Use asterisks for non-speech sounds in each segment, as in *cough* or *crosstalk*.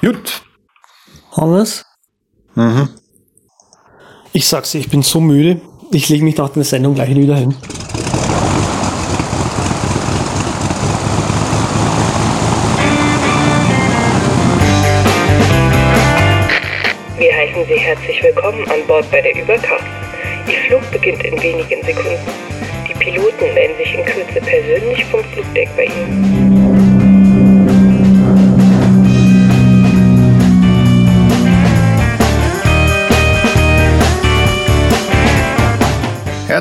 Gut. Hannes? Mhm. Ich sag's dir, ich bin so müde. Ich lege mich nach der Sendung gleich wieder hin. Wir heißen Sie herzlich willkommen an Bord bei der Überkraft.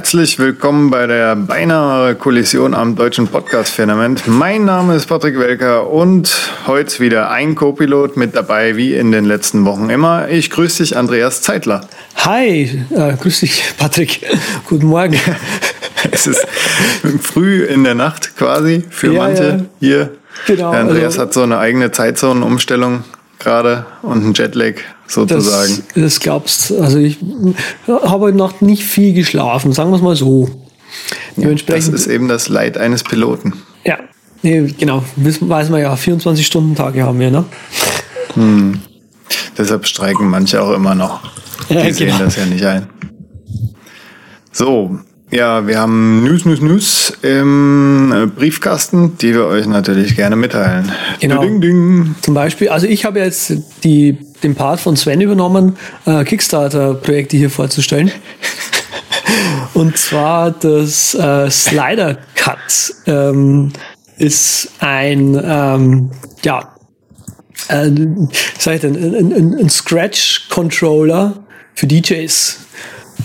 Herzlich willkommen bei der beinahe Kollision am deutschen Podcast-Firmament. Mein Name ist Patrick Welker und heute wieder ein Co-Pilot mit dabei, wie in den letzten Wochen immer. Ich grüße dich, Andreas Zeitler. Hi, äh, grüß dich, Patrick. Guten Morgen. *laughs* Es ist früh in der Nacht quasi für Ja, manche ja. hier. Genau, Andreas also- hat so eine eigene Zeitzonenumstellung gerade und einen Jetlag sozusagen. Das, das glaubst Also ich habe heute Nacht nicht viel geschlafen, sagen wir es mal so. das Dementsprechend, ist eben das Leid eines Piloten. ja, nee, genau, wissen, weiß man ja, 24-Stunden-Tage haben wir, ne? Deshalb streiken manche auch immer noch. Die Ja, sehen genau. das ja nicht ein. So, ja, wir haben News, News, News im Briefkasten, die wir euch natürlich gerne mitteilen. Genau. Ding, ding. Zum Beispiel, also ich habe jetzt die, den Part von Sven übernommen, äh, Kickstarter-Projekte hier vorzustellen. *laughs* Und zwar das äh, Slider Cut ähm, ist ein, ähm, ja, äh, sag ich denn, ein, ein, ein Scratch-Controller für DJs.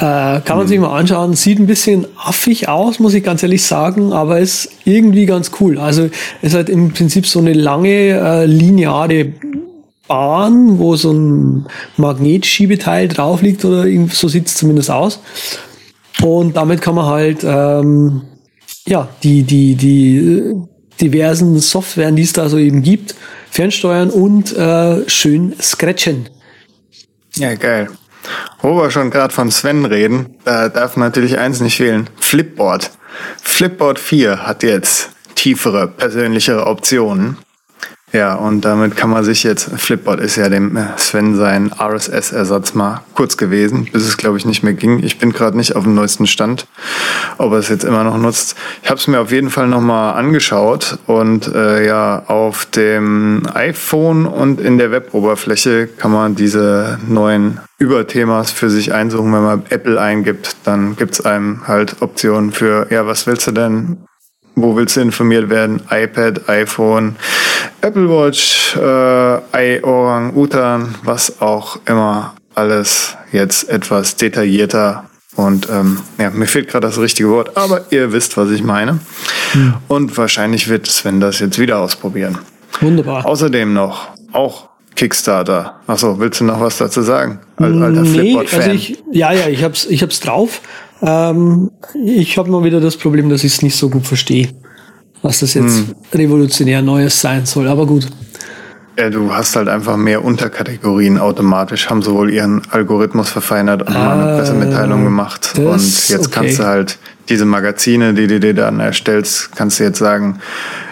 Äh, kann man sich mal anschauen. Sieht ein bisschen affig aus, muss ich ganz ehrlich sagen, aber ist irgendwie ganz cool. Also ist halt im Prinzip so eine lange äh, lineare Bahn, wo so ein Magnetschiebeteil drauf liegt oder so sieht es zumindest aus. Und damit kann man halt ähm, ja die die die äh, diversen Softwaren, die es da so eben gibt, fernsteuern und äh, schön scratchen. Ja, geil. Wo wir schon gerade von Sven reden, da darf natürlich eins nicht fehlen. Flipboard. Flipboard 4 hat jetzt tiefere, persönlichere Optionen. Ja, und damit kann man sich jetzt, Flipboard ist ja dem Sven sein RSS-Ersatz mal kurz gewesen, bis es glaube ich nicht mehr ging. Ich bin gerade nicht auf dem neuesten Stand, ob er es jetzt immer noch nutzt. Ich habe es mir auf jeden Fall nochmal angeschaut und äh, ja, auf dem iPhone und in der Weboberfläche kann man diese neuen Überthemas für sich einsuchen. Wenn man Apple eingibt, dann gibt's einem halt Optionen für, ja, was willst du denn wo willst du informiert werden? iPad, iPhone, Apple Watch, äh, iOrang, Utan, was auch immer alles jetzt etwas detaillierter und ähm, ja, mir fehlt gerade das richtige Wort, aber ihr wisst, was ich meine. Und wahrscheinlich wird Sven das jetzt wieder ausprobieren. Wunderbar. Außerdem noch auch Kickstarter. Achso, willst du noch was dazu sagen? Als alter Nee, also ich, ja, ja, ich hab's, ich hab's drauf. Ähm, ich habe mal wieder das Problem, dass ich es nicht so gut verstehe, was das jetzt Hm. revolutionär Neues sein soll. Aber gut. Ja, du hast halt einfach mehr Unterkategorien automatisch, haben sowohl ihren Algorithmus verfeinert und mal eine Ah, Pressemitteilung gemacht. Und jetzt okay. kannst du halt diese Magazine, die du dir dann erstellst, kannst du jetzt sagen,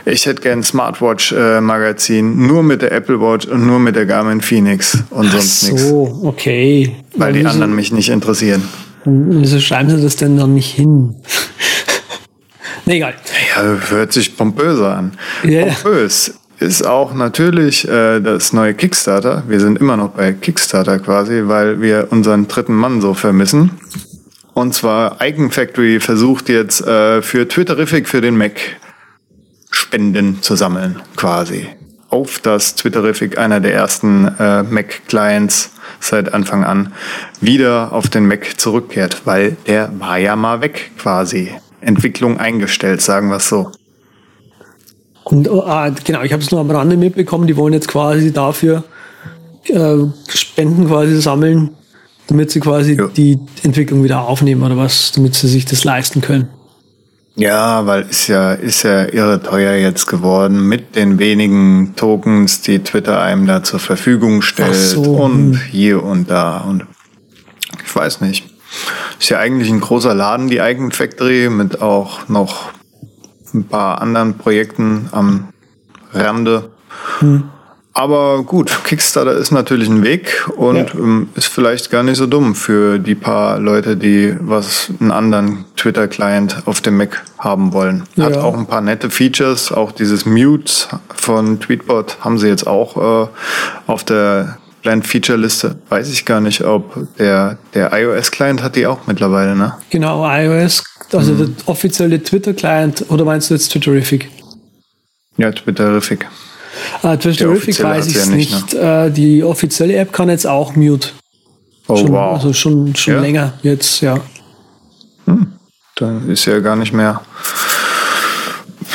ich hätte gern ein Smartwatch-Magazin nur mit der Apple Watch und nur mit der Garmin Phoenix und sonst nichts. so, okay. Weil die anderen mich nicht interessieren. Wieso schreiben sie das denn dann nicht hin? *laughs* nee, egal. Ja, hört sich pompöser an. Ja. Pompös ist auch natürlich äh, das neue Kickstarter. Wir sind immer noch bei Kickstarter quasi, weil wir unseren dritten Mann so vermissen. Und zwar Icon Factory versucht jetzt äh, für Twitterific für den Mac Spenden zu sammeln, quasi. Auf das Twitterific, einer der ersten äh, Mac-Clients seit Anfang an, wieder auf den Mac zurückkehrt, weil der war ja mal weg, quasi. Entwicklung eingestellt, sagen wir es so. Und oh, ah, genau, ich habe es nur am Rande mitbekommen, die wollen jetzt quasi dafür äh, Spenden quasi sammeln, damit sie quasi Ja. die Entwicklung wieder aufnehmen oder was, damit sie sich das leisten können. Ja, weil ist ja, ist ja irre teuer jetzt geworden mit den wenigen Tokens, die Twitter einem da zur Verfügung stellt so, und hm. hier und da und ich weiß nicht. Ist ja eigentlich ein großer Laden, die Icon Factory, mit auch noch ein paar anderen Projekten am Rande. Aber gut, Kickstarter ist natürlich ein Weg und ja. ähm, ist vielleicht gar nicht so dumm für die paar Leute, die was einen anderen Twitter-Client auf dem Mac haben wollen. Hat ja. auch ein paar nette Features, auch dieses Mute von Tweetbot haben sie jetzt auch äh, auf der Client Feature Liste. Weiß ich gar nicht, ob der, der iOS Client hat die auch mittlerweile, ne? Genau, iOS, also mhm. der offizielle Twitter Client, oder meinst du jetzt Twitterific? Ja, Twitterific. Uh, Twitterific weiß ich ja nicht. nicht. Ne? Uh, die offizielle App kann jetzt auch Mute. Oh, schon, wow. Also schon, schon ja. länger jetzt, ja. Hm. Dann ist ja gar nicht mehr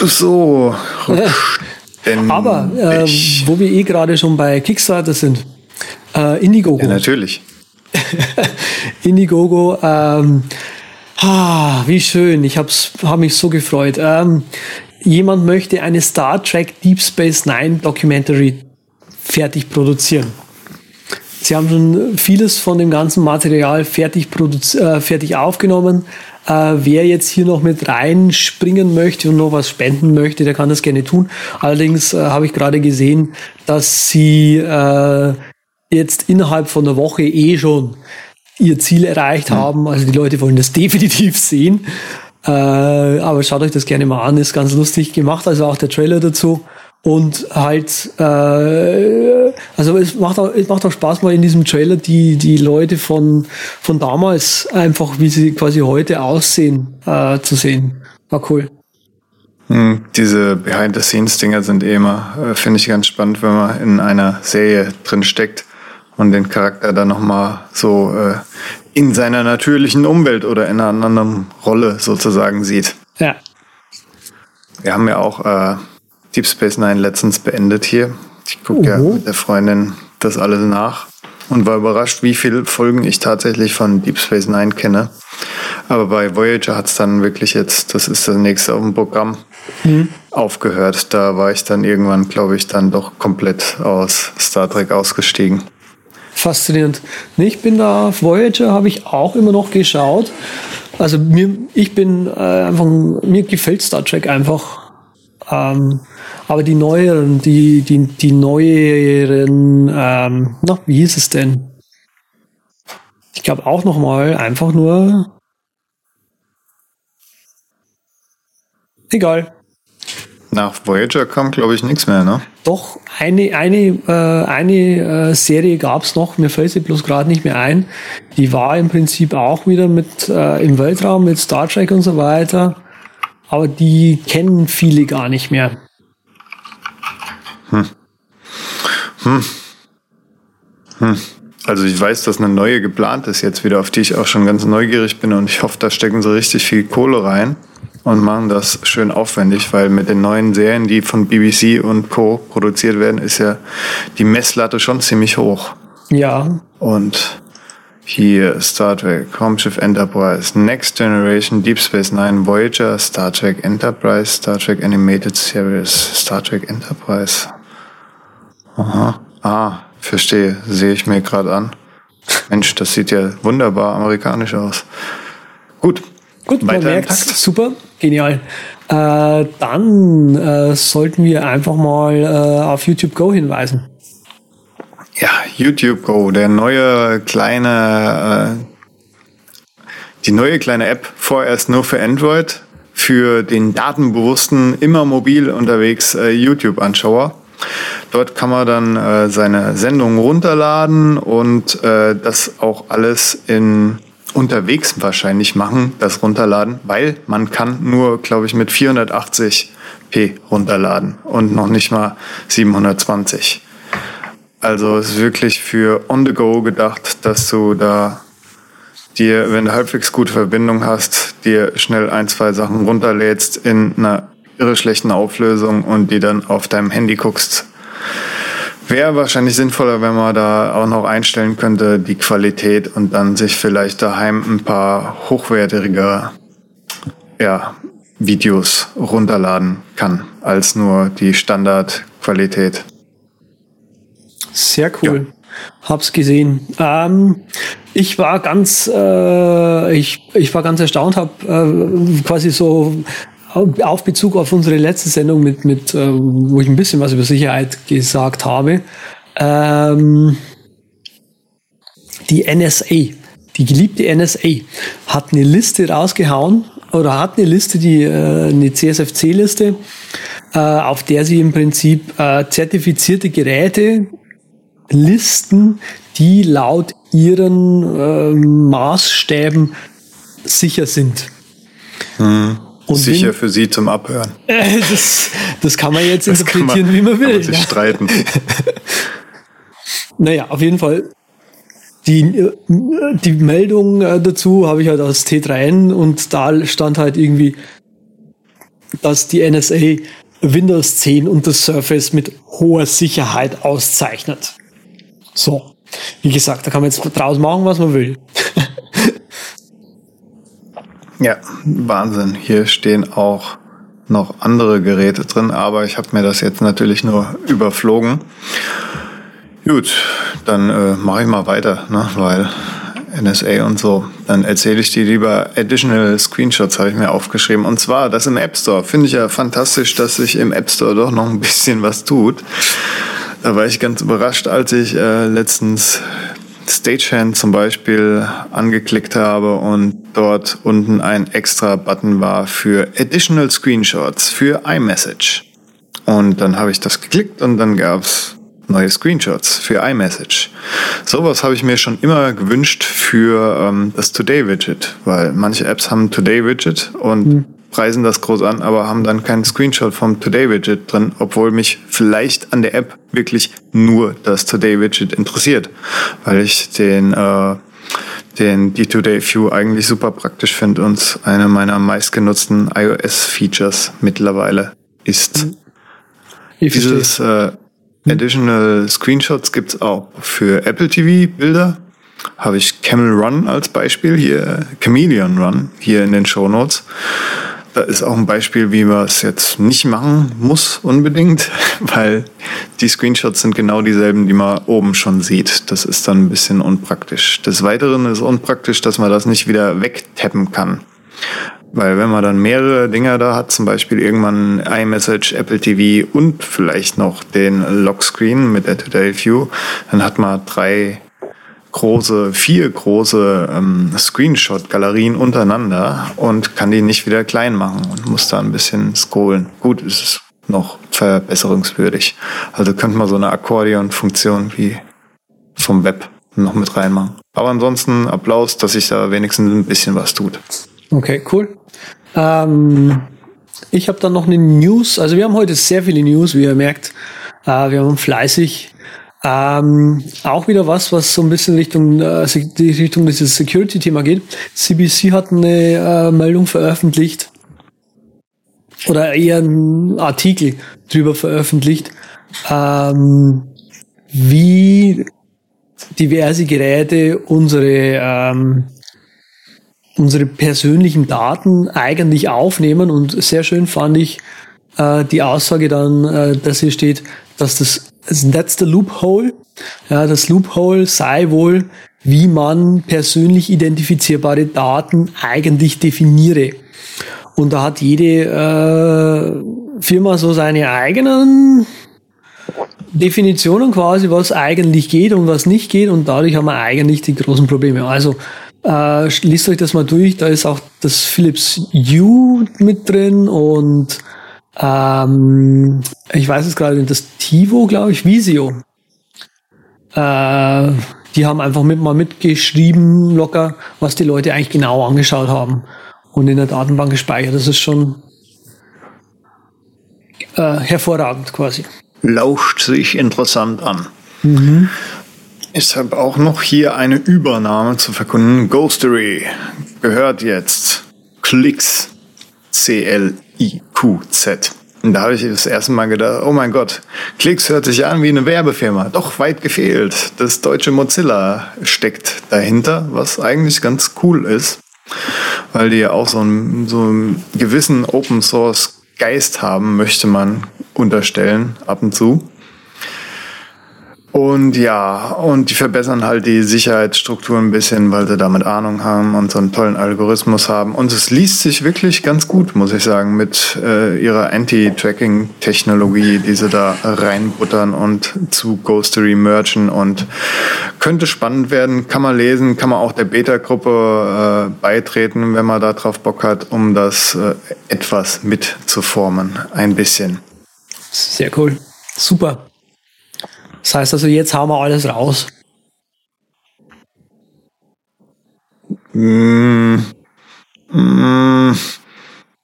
so. *laughs* Aber äh, wo wir eh gerade schon bei Kickstarter sind, äh, Indiegogo. Ja, natürlich. *laughs* Indiegogo, ähm, ah, wie schön, ich habe hab mich so gefreut. Ähm, jemand möchte eine Star Trek Deep Space Nine Documentary fertig produzieren. Sie haben schon vieles von dem ganzen Material fertig, äh, fertig aufgenommen. Äh, wer jetzt hier noch mit reinspringen möchte und noch was spenden möchte, der kann das gerne tun. Allerdings äh, habe ich gerade gesehen, dass sie äh, jetzt innerhalb von einer Woche eh schon ihr Ziel erreicht haben. Also die Leute wollen das definitiv sehen. Äh, aber schaut euch das gerne mal an, ist ganz lustig gemacht, also auch der Trailer dazu. Und halt, äh, also es macht, auch, es macht auch Spaß, mal in diesem Trailer die, die Leute von, von damals einfach, wie sie quasi heute aussehen, äh, zu sehen. War cool. Hm, diese Behind-the-Scenes-Dinger sind eh immer, äh, finde ich ganz spannend, wenn man in einer Serie drin steckt und den Charakter dann nochmal so äh, in seiner natürlichen Umwelt oder in einer anderen Rolle sozusagen sieht. Ja. Wir haben ja auch äh, Deep Space Nine letztens beendet hier. Ich gucke ja mit der Freundin das alles nach und war überrascht, wie viele Folgen ich tatsächlich von Deep Space Nine kenne. Aber bei Voyager hat es dann wirklich jetzt, das ist das nächste auf dem Programm, mhm. aufgehört. Da war ich dann irgendwann, glaube ich, dann doch komplett aus Star Trek ausgestiegen faszinierend. Ich bin da, Voyager habe ich auch immer noch geschaut. Also mir, ich bin äh, einfach, mir gefällt Star Trek einfach. Ähm, aber die neueren, die, die, die neueren, ähm, na, wie hieß es denn? Ich glaube auch noch mal einfach nur. Egal. Nach Voyager kam, glaube ich, nichts mehr, ne? Doch, eine, eine, äh, eine äh, Serie gab's noch, mir fällt sie bloß gerade nicht mehr ein. Die war im Prinzip auch wieder mit äh, im Weltraum, mit Star Trek und so weiter. Aber die kennen viele gar nicht mehr. Hm. Hm. Hm. Also ich weiß, dass eine neue geplant ist jetzt wieder, auf die ich auch schon ganz neugierig bin und ich hoffe, da stecken sie richtig viel Kohle rein und machen das schön aufwendig, weil mit den neuen Serien, die von BBC und Co. produziert werden, ist ja die Messlatte schon ziemlich hoch. Ja. Und hier Star Trek, Raumschiff Enterprise, Next Generation, Deep Space Nine, Voyager, Star Trek Enterprise, Star Trek Animated Series, Star Trek Enterprise. Aha. Ah, verstehe. Sehe ich mir gerade an. Mensch, das sieht ja wunderbar amerikanisch aus. Gut, Gut, man merkt, super, genial. Äh, dann äh, sollten wir einfach mal äh, auf YouTube Go hinweisen. Ja, YouTube Go, der neue kleine, äh, die neue kleine App, vorerst nur für Android, für den datenbewussten, immer mobil unterwegs äh, YouTube-Anschauer. Dort kann man dann äh, seine Sendungen runterladen und das auch alles in unterwegs wahrscheinlich machen, das runterladen, weil man kann nur, glaube ich, mit 480p runterladen und noch nicht mal 720. Also es ist wirklich für on the go gedacht, dass du da dir, wenn du halbwegs gute Verbindung hast, dir schnell ein, zwei Sachen runterlädst in einer irre schlechten Auflösung und die dann auf deinem Handy guckst. Wäre wahrscheinlich sinnvoller, wenn man da auch noch einstellen könnte, die Qualität und dann sich vielleicht daheim ein paar hochwertige ja, Videos runterladen kann, als nur die Standardqualität. Sehr cool. Ja. Hab's gesehen. Ähm, ich war ganz, äh, ich, ich war ganz erstaunt, hab äh, quasi so auf Bezug auf unsere letzte Sendung mit, mit äh, wo ich ein bisschen was über Sicherheit gesagt habe. Ähm, die NSA, die geliebte NSA, hat eine Liste rausgehauen oder hat eine Liste, die äh, eine CSFC-Liste, äh, auf der sie im Prinzip äh, zertifizierte Geräte listen, die laut ihren äh, Maßstäben sicher sind. Hm. Und sicher für Sie zum Abhören. *laughs* Äh, das, das kann man jetzt das interpretieren, man, wie man will. Kann man sich ja. streiten. *laughs* naja, auf jeden Fall. Die, die Meldung äh, dazu habe ich halt aus T3N und da stand halt irgendwie, dass die NSA Windows 10 und das Surface mit hoher Sicherheit auszeichnet. So. Wie gesagt, da kann man jetzt draus machen, was man will. *laughs* ja, Wahnsinn. Hier stehen auch noch andere Geräte drin, aber ich habe mir das jetzt natürlich nur überflogen. Gut, dann äh, mache ich mal weiter, ne? weil NSA und so. Dann erzähle ich dir lieber Additional Screenshots, habe ich mir aufgeschrieben. Und zwar das im App Store. Finde ich ja fantastisch, dass sich im App Store doch noch ein bisschen was tut. Da war ich ganz überrascht, als ich äh, letztens Stagehand zum Beispiel angeklickt habe und dort unten ein extra Button war für Additional Screenshots für iMessage. Und dann habe ich das geklickt und dann gab's neue Screenshots für iMessage. Sowas habe ich mir schon immer gewünscht für ähm, das Today-Widget, weil manche Apps haben Today-Widget und mhm. Preisen das groß an, aber haben dann keinen Screenshot vom Today-Widget drin, obwohl mich vielleicht an der App wirklich nur das Today-Widget interessiert, weil ich den äh, den die Today View eigentlich super praktisch finde und eine meiner meistgenutzten iOS-Features mittlerweile ist. Ich Dieses äh, Additional Screenshots gibt's auch für Apple TV Bilder. Habe ich Camel Run als Beispiel hier, Chameleon Run hier in den Show Notes. Da ist auch ein Beispiel, wie man es jetzt nicht machen muss unbedingt, *laughs* weil die Screenshots sind genau dieselben, die man oben schon sieht. Das ist dann ein bisschen unpraktisch. Des Weiteren ist unpraktisch, dass man das nicht wieder wegtappen kann. Weil wenn man dann mehrere Dinger da hat, zum Beispiel irgendwann iMessage, Apple TV und vielleicht noch den Lockscreen mit der Today View, dann hat man drei große, vier große ähm, Screenshot-Galerien untereinander und kann die nicht wieder klein machen und muss da ein bisschen scrollen. Gut, es ist noch verbesserungswürdig. Also könnte man so eine Akkordeon-Funktion wie vom Web noch mit reinmachen. Aber ansonsten Applaus, dass sich da wenigstens ein bisschen was tut. Okay, cool. Ähm, ich habe dann noch eine News. Also wir haben heute sehr viele News, wie ihr merkt. Äh, wir haben fleißig ähm, auch wieder was, was so ein bisschen Richtung, äh, die Richtung dieses Security-Thema geht. CBC hat eine äh, Meldung veröffentlicht. Oder eher einen Artikel drüber veröffentlicht, ähm, wie diverse Geräte unsere ähm, unsere persönlichen Daten eigentlich aufnehmen. Und sehr schön fand ich äh, die Aussage dann, äh, dass hier steht, dass das that's the loophole. Ja, das Loophole sei wohl, wie man persönlich identifizierbare Daten eigentlich definiere. Und da hat jede äh, Firma so seine eigenen Definitionen quasi, was eigentlich geht und was nicht geht. Und dadurch haben wir eigentlich die großen Probleme. Also äh, liest euch das mal durch. Da ist auch das Philips U mit drin und ähm, ich weiß es gerade, das Tivo, glaube ich, Visio. Äh, die haben einfach mit, mal mitgeschrieben, locker, was die Leute eigentlich genau angeschaut haben und in der Datenbank gespeichert. Das ist schon äh, hervorragend quasi. Lauscht sich interessant an. Mhm. Ich habe auch noch hier eine Übernahme zu verkunden. Ghostery gehört jetzt Klicks C-L-I-Q-Z. Und da habe ich das erste Mal gedacht, oh mein Gott, Klicks hört sich an wie eine Werbefirma. Doch weit gefehlt. Das deutsche Mozilla steckt dahinter, was eigentlich ganz cool ist, weil die ja auch so einen, so einen gewissen Open Source Geist haben, möchte man unterstellen, ab und zu. Und ja, und die verbessern halt die Sicherheitsstruktur ein bisschen, weil sie damit Ahnung haben und so einen tollen Algorithmus haben. Und es liest sich wirklich ganz gut, muss ich sagen, mit äh, ihrer Anti-Tracking-Technologie, die sie da reinbuttern und zu Ghostery merchen. Und könnte spannend werden, kann man lesen, kann man auch der Beta-Gruppe äh, beitreten, wenn man da drauf Bock hat, um das äh, etwas mitzuformen. Ein bisschen. Sehr cool. Super. Das heißt also, jetzt haben wir alles raus. Mm, mm,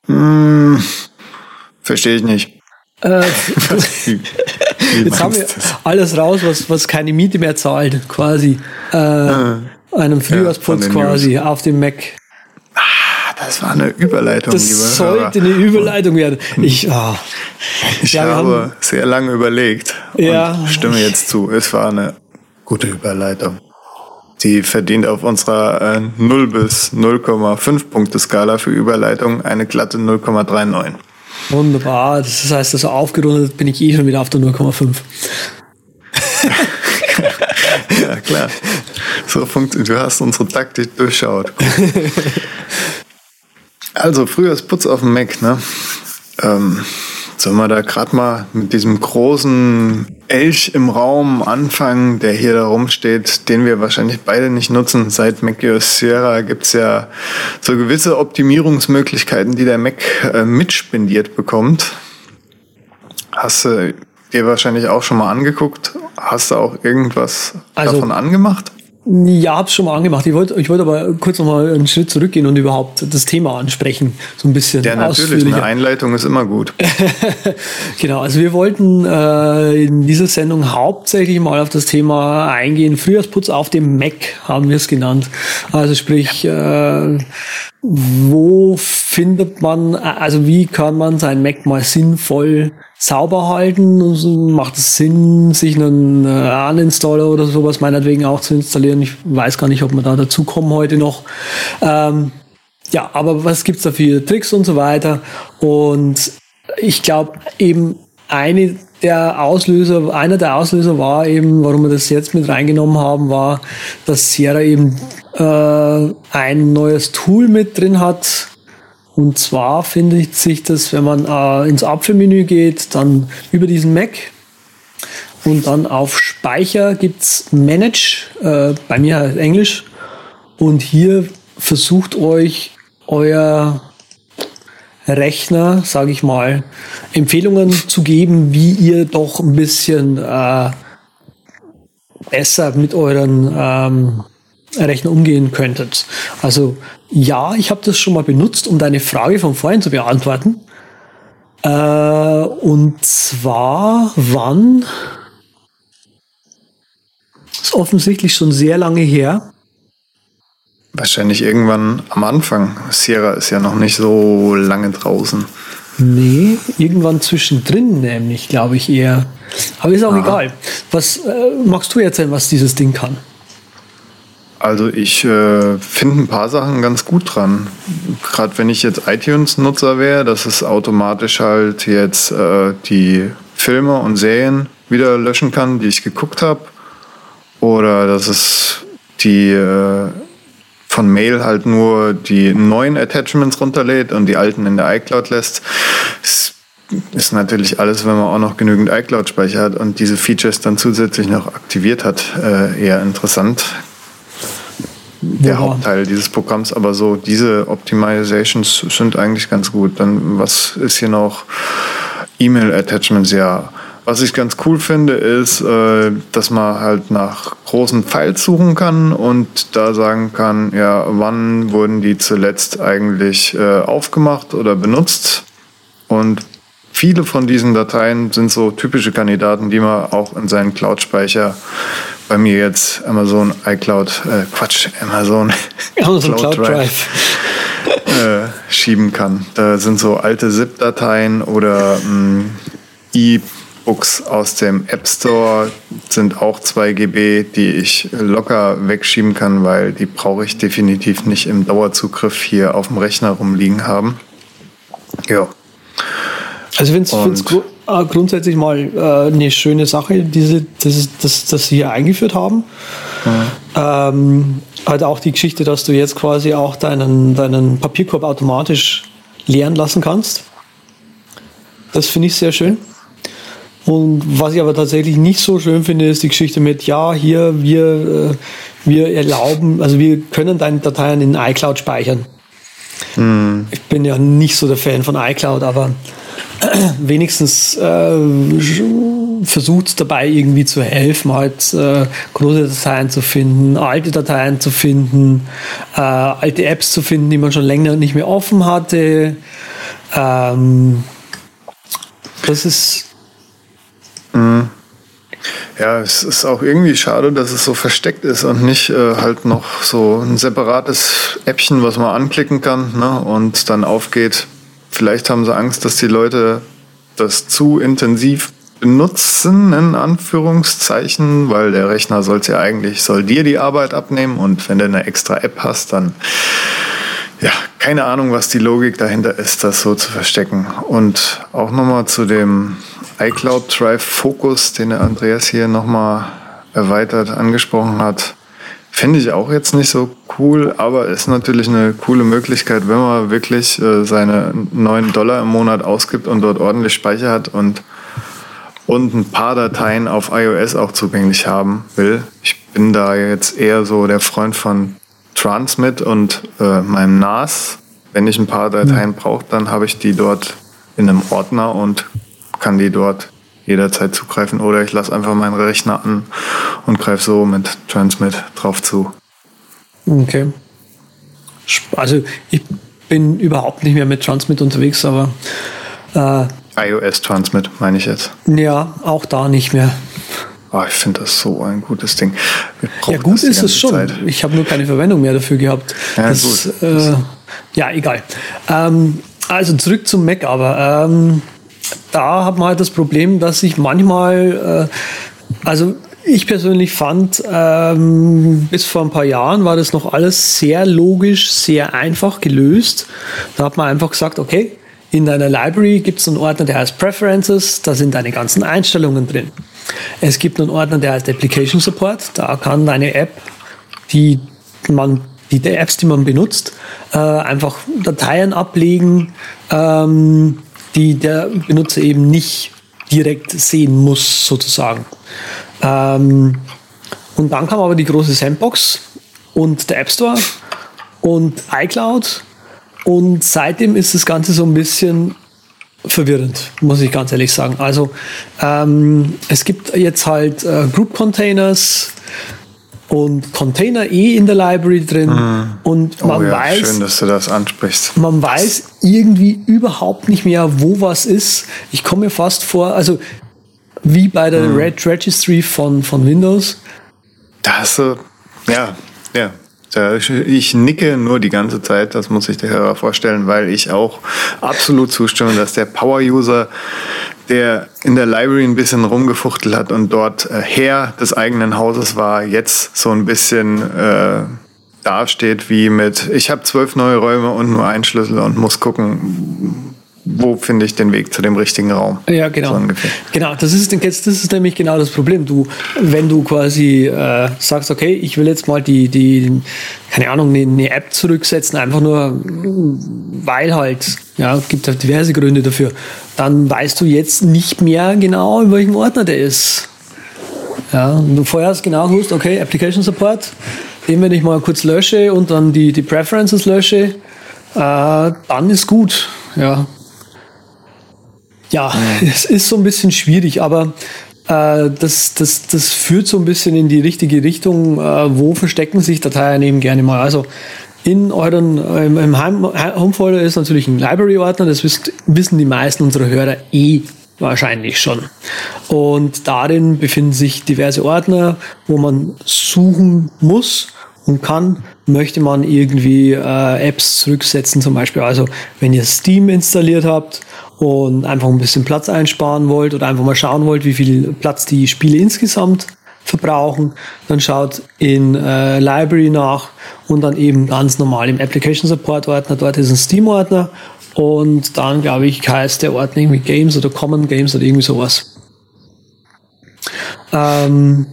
mm, Verstehe ich nicht. Äh, *laughs* jetzt haben wir alles raus, was, was keine Miete mehr zahlt, quasi. Äh, einem Frühjahrsputz ja, quasi News. auf dem Mac. Das war eine Überleitung, das sollte eine Überleitung werden. Ich, oh. ich ja, habe haben, sehr lange überlegt ja. und stimme jetzt zu. Es war eine gute Überleitung. Die verdient auf unserer äh, 0 bis 0,5 Punkte Skala für Überleitung eine glatte 0,39. Wunderbar. Das heißt, also aufgerundet bin ich eh schon wieder auf der 0,5. *laughs* ja, klar. So funktioniert. Du hast unsere Taktik durchschaut. *laughs* also, früher ist Putz auf dem Mac, ne? Ähm, Sollen wir da gerade mal mit diesem großen Elch im Raum anfangen, der hier da rumsteht, den wir wahrscheinlich beide nicht nutzen. Seit macOS Sierra gibt's ja so gewisse Optimierungsmöglichkeiten, die der Mac äh, mitspendiert bekommt. Hast du dir wahrscheinlich auch schon mal angeguckt? Hast du auch irgendwas also, davon angemacht? Ja, hab's schon mal angemacht. Ich wollte ich wollte aber kurz noch mal einen Schritt zurückgehen und überhaupt das Thema ansprechen, so ein bisschen. Ja, natürlich. Eine Einleitung ist immer gut. *laughs* genau. Also wir wollten äh, in dieser Sendung hauptsächlich mal auf das Thema eingehen. Frühjahrsputz auf dem Mac haben wir es genannt. Also sprich, äh, wo findet man, also wie kann man sein Mac mal sinnvoll sauber halten? Macht es Sinn, sich einen äh, Uninstaller oder sowas meinetwegen auch zu installieren? Ich weiß gar nicht, ob wir da dazu kommen heute noch. Ähm, ja, aber was gibt's da für Tricks und so weiter? Und ich glaube eben eine der Auslöser, einer der Auslöser war eben, warum wir das jetzt mit reingenommen haben, war, dass Sierra eben äh, ein neues Tool mit drin hat. Und zwar findet sich das, wenn man äh, ins Apfelmenü geht, dann über diesen Mac und dann auf Speicher gibt's Manage, äh, bei mir heißt Englisch. Und hier versucht euch euer Rechner, sage ich mal, Empfehlungen zu geben, wie ihr doch ein bisschen äh, besser mit euren ähm, Rechner umgehen könntet. Also ja, ich habe das schon mal benutzt, um deine Frage von vorhin zu beantworten. Äh, und zwar wann? Ist offensichtlich schon sehr lange her. Wahrscheinlich irgendwann am Anfang. Sierra ist ja noch nicht so lange draußen. Nee, irgendwann zwischendrin nämlich, glaube ich eher. Aber ist auch Aha. egal. Was äh, magst du erzählen, was dieses Ding kann? Also ich äh, finde ein paar Sachen ganz gut dran. Gerade wenn ich jetzt iTunes-Nutzer wäre, dass es automatisch halt jetzt äh, die Filme und Serien wieder löschen kann, die ich geguckt habe. Oder dass es die äh, von Mail halt nur die neuen Attachments runterlädt und die alten in der iCloud lässt. Das ist natürlich alles, wenn man auch noch genügend iCloud-Speicher hat und diese Features dann zusätzlich noch aktiviert hat, äh, eher interessant. Der ja. Hauptteil dieses Programms, aber so diese Optimizations sind eigentlich ganz gut. Dann was ist hier noch? E-Mail-Attachments, ja was ich ganz cool finde, ist, äh, dass man halt nach großen Files suchen kann und da sagen kann, ja, wann wurden die zuletzt eigentlich äh, aufgemacht oder benutzt. Und viele von diesen Dateien sind so typische Kandidaten, die man auch in seinen Cloud-Speicher, bei mir jetzt Amazon iCloud, äh, Quatsch, Amazon, *laughs* Amazon Cloud, Cloud Drive, Drive äh, schieben kann. Da sind so alte ZIP-Dateien oder mh, e Books aus dem App Store sind auch 2 GB, die ich locker wegschieben kann, weil die brauche ich definitiv nicht im Dauerzugriff hier auf dem Rechner rumliegen haben. Ja. Also ich finde es äh, grundsätzlich mal äh, eine schöne Sache, diese, das, das, das sie hier eingeführt haben. Mhm. Ähm, halt auch die Geschichte, dass du jetzt quasi auch deinen, deinen Papierkorb automatisch leeren lassen kannst. Das finde ich sehr schön. Und was ich aber tatsächlich nicht so schön finde, ist die Geschichte mit, ja, hier, wir, äh, wir erlauben, also wir können deine Dateien in iCloud speichern. Hm. Ich bin ja nicht so der Fan von iCloud, aber *clears throat* wenigstens äh, versucht dabei irgendwie zu helfen, halt äh, große Dateien zu finden, alte Dateien zu finden, äh, alte Apps zu finden, die man schon länger nicht mehr offen hatte. Ähm, das ist Mhm. Ja, es ist auch irgendwie schade, dass es so versteckt ist und nicht äh, halt noch so ein separates Appchen, was man anklicken kann ne, und dann aufgeht. Vielleicht haben sie Angst, dass die Leute das zu intensiv benutzen, in Anführungszeichen, weil der Rechner soll ja eigentlich, soll dir die Arbeit abnehmen und wenn du eine extra App hast, dann ja, keine Ahnung, was die Logik dahinter ist, das so zu verstecken. Und auch nochmal zu dem iCloud Drive Focus, den der Andreas hier nochmal erweitert angesprochen hat, finde ich auch jetzt nicht so cool, aber ist natürlich eine coole Möglichkeit, wenn man wirklich äh, seine 9 Dollar im Monat ausgibt und dort ordentlich Speicher hat und, und ein paar Dateien auf iOS auch zugänglich haben will. Ich bin da jetzt eher so der Freund von Transmit und äh, meinem NAS. Wenn ich ein paar Dateien brauche, dann habe ich die dort in einem Ordner und kann die dort jederzeit zugreifen oder ich lasse einfach meinen Rechner an und greife so mit Transmit drauf zu. Okay. Also ich bin überhaupt nicht mehr mit Transmit unterwegs, aber äh, iOS Transmit meine ich jetzt. Ja, auch da nicht mehr. Oh, ich finde das so ein gutes Ding. Ja, gut ist es schon. Zeit. Ich habe nur keine Verwendung mehr dafür gehabt. Ja, das, äh, ja egal. Ähm, also zurück zum Mac aber. Ähm, da hat man halt das Problem, dass ich manchmal, äh, also ich persönlich fand, ähm, bis vor ein paar Jahren war das noch alles sehr logisch, sehr einfach gelöst. Da hat man einfach gesagt, okay, in deiner Library gibt es einen Ordner, der heißt Preferences, da sind deine ganzen Einstellungen drin. Es gibt einen Ordner, der heißt Application Support, da kann deine App, die man die Apps, die man benutzt, äh, einfach Dateien ablegen, ähm, die der Benutzer eben nicht direkt sehen muss, sozusagen. Ähm, und dann kam aber die große Sandbox und der App Store und iCloud. Und seitdem ist das Ganze so ein bisschen verwirrend, muss ich ganz ehrlich sagen. Also ähm, es gibt jetzt halt äh, Group Containers, und Container eh in der Library drin mhm. und man oh ja, weiß, schön, dass du das ansprichst. Man weiß irgendwie überhaupt nicht mehr, wo was ist. Ich komme mir fast vor, also wie bei der mhm. Red Registry von, von Windows. Da hast du, ja, ja. Ich nicke nur die ganze Zeit, das muss ich dir Hörer vorstellen, weil ich auch absolut zustimme, dass der Power-User der in der Library ein bisschen rumgefuchtelt hat und dort äh, Herr des eigenen Hauses war, jetzt so ein bisschen äh, dasteht wie mit, ich habe zwölf neue Räume und nur einen Schlüssel und muss gucken, wo finde ich den Weg zu dem richtigen Raum? Ja, genau. So genau, das ist, das ist nämlich genau das Problem. Du, wenn du quasi äh, sagst, okay, ich will jetzt mal die, die keine Ahnung, eine, eine App zurücksetzen, einfach nur, weil halt, ja, gibt halt diverse Gründe dafür, dann weißt du jetzt nicht mehr genau, in welchem Ordner der ist. Ja, und du vorher hast genau gewusst, okay, Application Support, den, wenn ich mal kurz lösche und dann die, die Preferences lösche, äh, dann ist gut. Ja, ja, *laughs* es ist so ein bisschen schwierig, aber äh, das, das, das führt so ein bisschen in die richtige Richtung. Äh, wo verstecken sich Dateien eben gerne mal? Also in euren im, im Homefolder ist natürlich ein Library-Ordner, das wisst, wissen die meisten unserer Hörer eh wahrscheinlich schon. Und darin befinden sich diverse Ordner, wo man suchen muss und kann, möchte man irgendwie äh, Apps zurücksetzen, zum Beispiel. Also wenn ihr Steam installiert habt und einfach ein bisschen Platz einsparen wollt oder einfach mal schauen wollt, wie viel Platz die Spiele insgesamt verbrauchen, dann schaut in äh, Library nach und dann eben ganz normal im Application Support Ordner. Dort ist ein Steam Ordner Und dann, glaube ich, heißt der Ordner irgendwie Games oder Common Games oder irgendwie sowas. Ähm,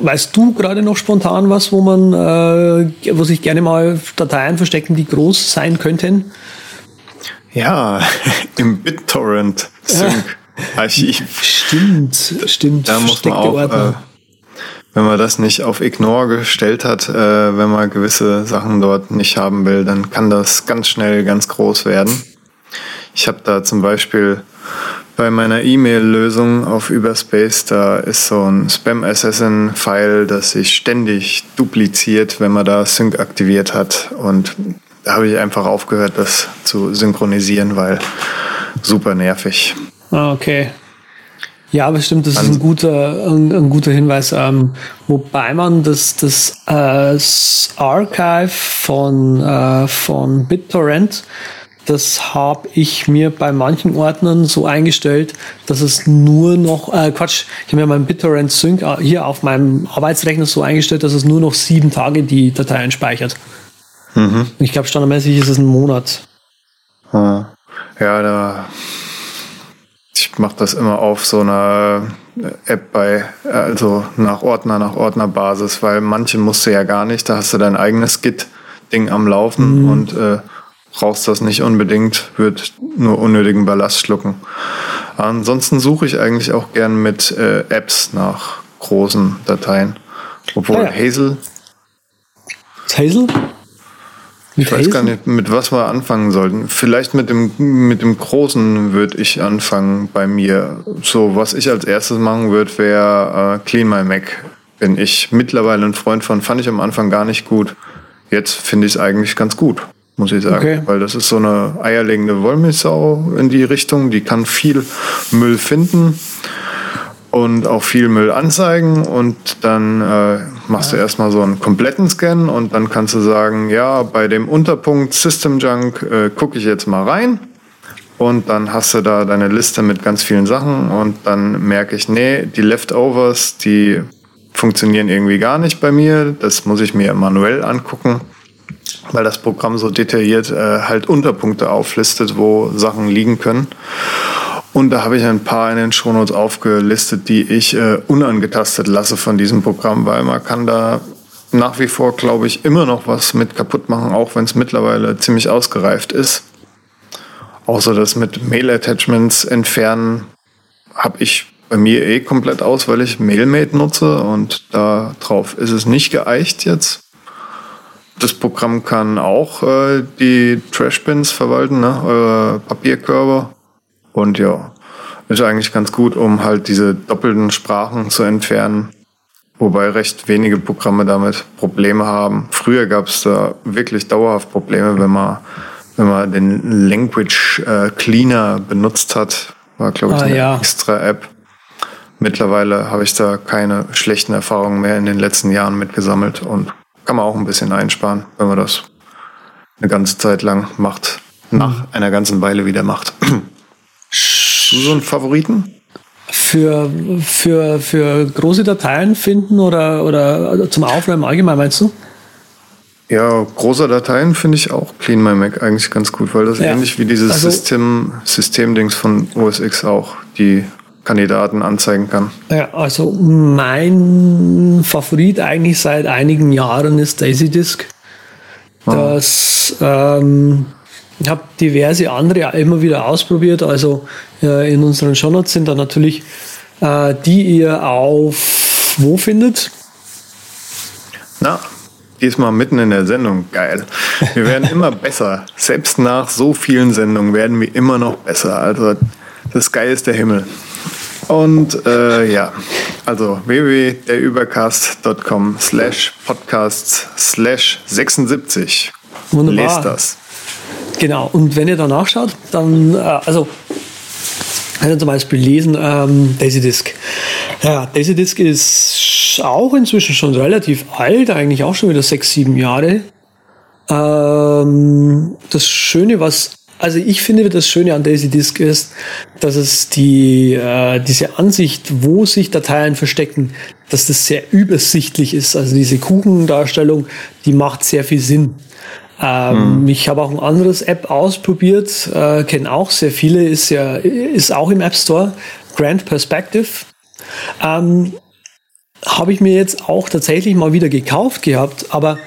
weißt du gerade noch spontan was, wo man, äh, wo sich gerne mal Dateien verstecken, die groß sein könnten? Ja, *laughs* im BitTorrent-Sync-Archiv. Stimmt, stimmt. Da muss man auch, äh, wenn man das nicht auf Ignore gestellt hat, äh, wenn man gewisse Sachen dort nicht haben will, dann kann das ganz schnell ganz groß werden. Ich habe da zum Beispiel bei meiner E-Mail-Lösung auf Überspace, da ist so ein Spam Assassin-File, das sich ständig dupliziert, wenn man da Sync aktiviert hat. Und habe ich einfach aufgehört, das zu synchronisieren, weil super nervig. Ah, okay. Ja, bestimmt, das ist ein guter, ein, ein guter Hinweis. Ähm, wobei man das, das, äh, das Archive von, äh, von BitTorrent, das habe ich mir bei manchen Ordnern so eingestellt, dass es nur noch, äh, Quatsch, ich habe mir meinen BitTorrent Sync äh, hier auf meinem Arbeitsrechner so eingestellt, dass es nur noch sieben Tage die Dateien speichert. Mhm. Ich glaube, standardmäßig ist es ein Monat. Ja, da ich mache das immer auf so einer App bei, also nach Ordner, nach Ordnerbasis, weil manche musst du ja gar nicht, da hast du dein eigenes Git-Ding am Laufen mhm. und äh, brauchst das nicht unbedingt, wird nur unnötigen Ballast schlucken. Ansonsten suche ich eigentlich auch gern mit äh, Apps nach großen Dateien. Obwohl ah, ja. Hazel. Hazel? Ich weiß gar nicht, mit was wir anfangen sollten. Vielleicht mit dem, mit dem Großen würde ich anfangen bei mir. So, was ich als erstes machen würde, wäre äh, Clean My Mac. Bin ich mittlerweile ein Freund von, fand ich am Anfang gar nicht gut. Jetzt finde ich es eigentlich ganz gut, muss ich sagen. Okay. Weil das ist so eine eierlegende Wollmilchsau in die Richtung. Die kann viel Müll finden und auch viel Müll anzeigen und dann äh, machst du erstmal so einen kompletten Scan und dann kannst du sagen, ja, bei dem Unterpunkt System Junk äh, gucke ich jetzt mal rein und dann hast du da deine Liste mit ganz vielen Sachen und dann merke ich, nee, die Leftovers, die funktionieren irgendwie gar nicht bei mir, das muss ich mir manuell angucken, weil das Programm so detailliert äh, halt Unterpunkte auflistet, wo Sachen liegen können. Und da habe ich ein paar in den Shownotes aufgelistet, die ich äh, unangetastet lasse von diesem Programm, weil man kann da nach wie vor, glaube ich, immer noch was mit kaputt machen, auch wenn es mittlerweile ziemlich ausgereift ist. Außer das mit Mail-Attachments entfernen habe ich bei mir eh komplett aus, weil ich MailMate nutze und da drauf ist es nicht geeicht jetzt. Das Programm kann auch äh, die Trashbins verwalten, ne? eure Papierkörper und ja, ist eigentlich ganz gut, um halt diese doppelten Sprachen zu entfernen. Wobei recht wenige Programme damit Probleme haben. Früher gab es da wirklich dauerhaft Probleme, wenn man, wenn man den Language äh, Cleaner benutzt hat. War, glaube ich, ah, eine ja. extra App. Mittlerweile habe ich da keine schlechten Erfahrungen mehr in den letzten Jahren mitgesammelt und kann man auch ein bisschen einsparen, wenn man das eine ganze Zeit lang macht, nach mhm. einer ganzen Weile wieder macht. Du so einen Favoriten? Für, für, für große Dateien finden oder, oder zum Aufräumen allgemein, meinst du? Ja, große Dateien finde ich auch Clean My Mac eigentlich ganz gut, weil das ja. ähnlich wie dieses also, System, Systemdings von OS X auch die Kandidaten anzeigen kann. Ja, also mein Favorit eigentlich seit einigen Jahren ist Daisy Disk. Ah. Das ähm, ich habe diverse andere immer wieder ausprobiert. Also äh, in unseren Shownotes sind da natürlich äh, die ihr auf wo findet? Na, diesmal mitten in der Sendung. Geil. Wir werden immer *laughs* besser. Selbst nach so vielen Sendungen werden wir immer noch besser. Also das Geil ist der Himmel. Und äh, ja, also www.derübercast.com slash podcasts slash 76. Wunderbar. Lest das. Genau, und wenn ihr da nachschaut, dann, äh, also, könnt ihr zum Beispiel lesen, ähm, Disk. Ja, Disk ist auch inzwischen schon relativ alt, eigentlich auch schon wieder sechs, sieben Jahre. Ähm, das Schöne, was also ich finde, das Schöne an Daisy Disk ist, dass es die, äh, diese Ansicht, wo sich Dateien verstecken, dass das sehr übersichtlich ist. Also diese Kuchendarstellung, die macht sehr viel Sinn. Ähm, mhm. Ich habe auch ein anderes App ausprobiert, äh, kenne auch sehr viele, ist ja ist auch im App Store. Grand Perspective. Ähm, habe ich mir jetzt auch tatsächlich mal wieder gekauft gehabt, aber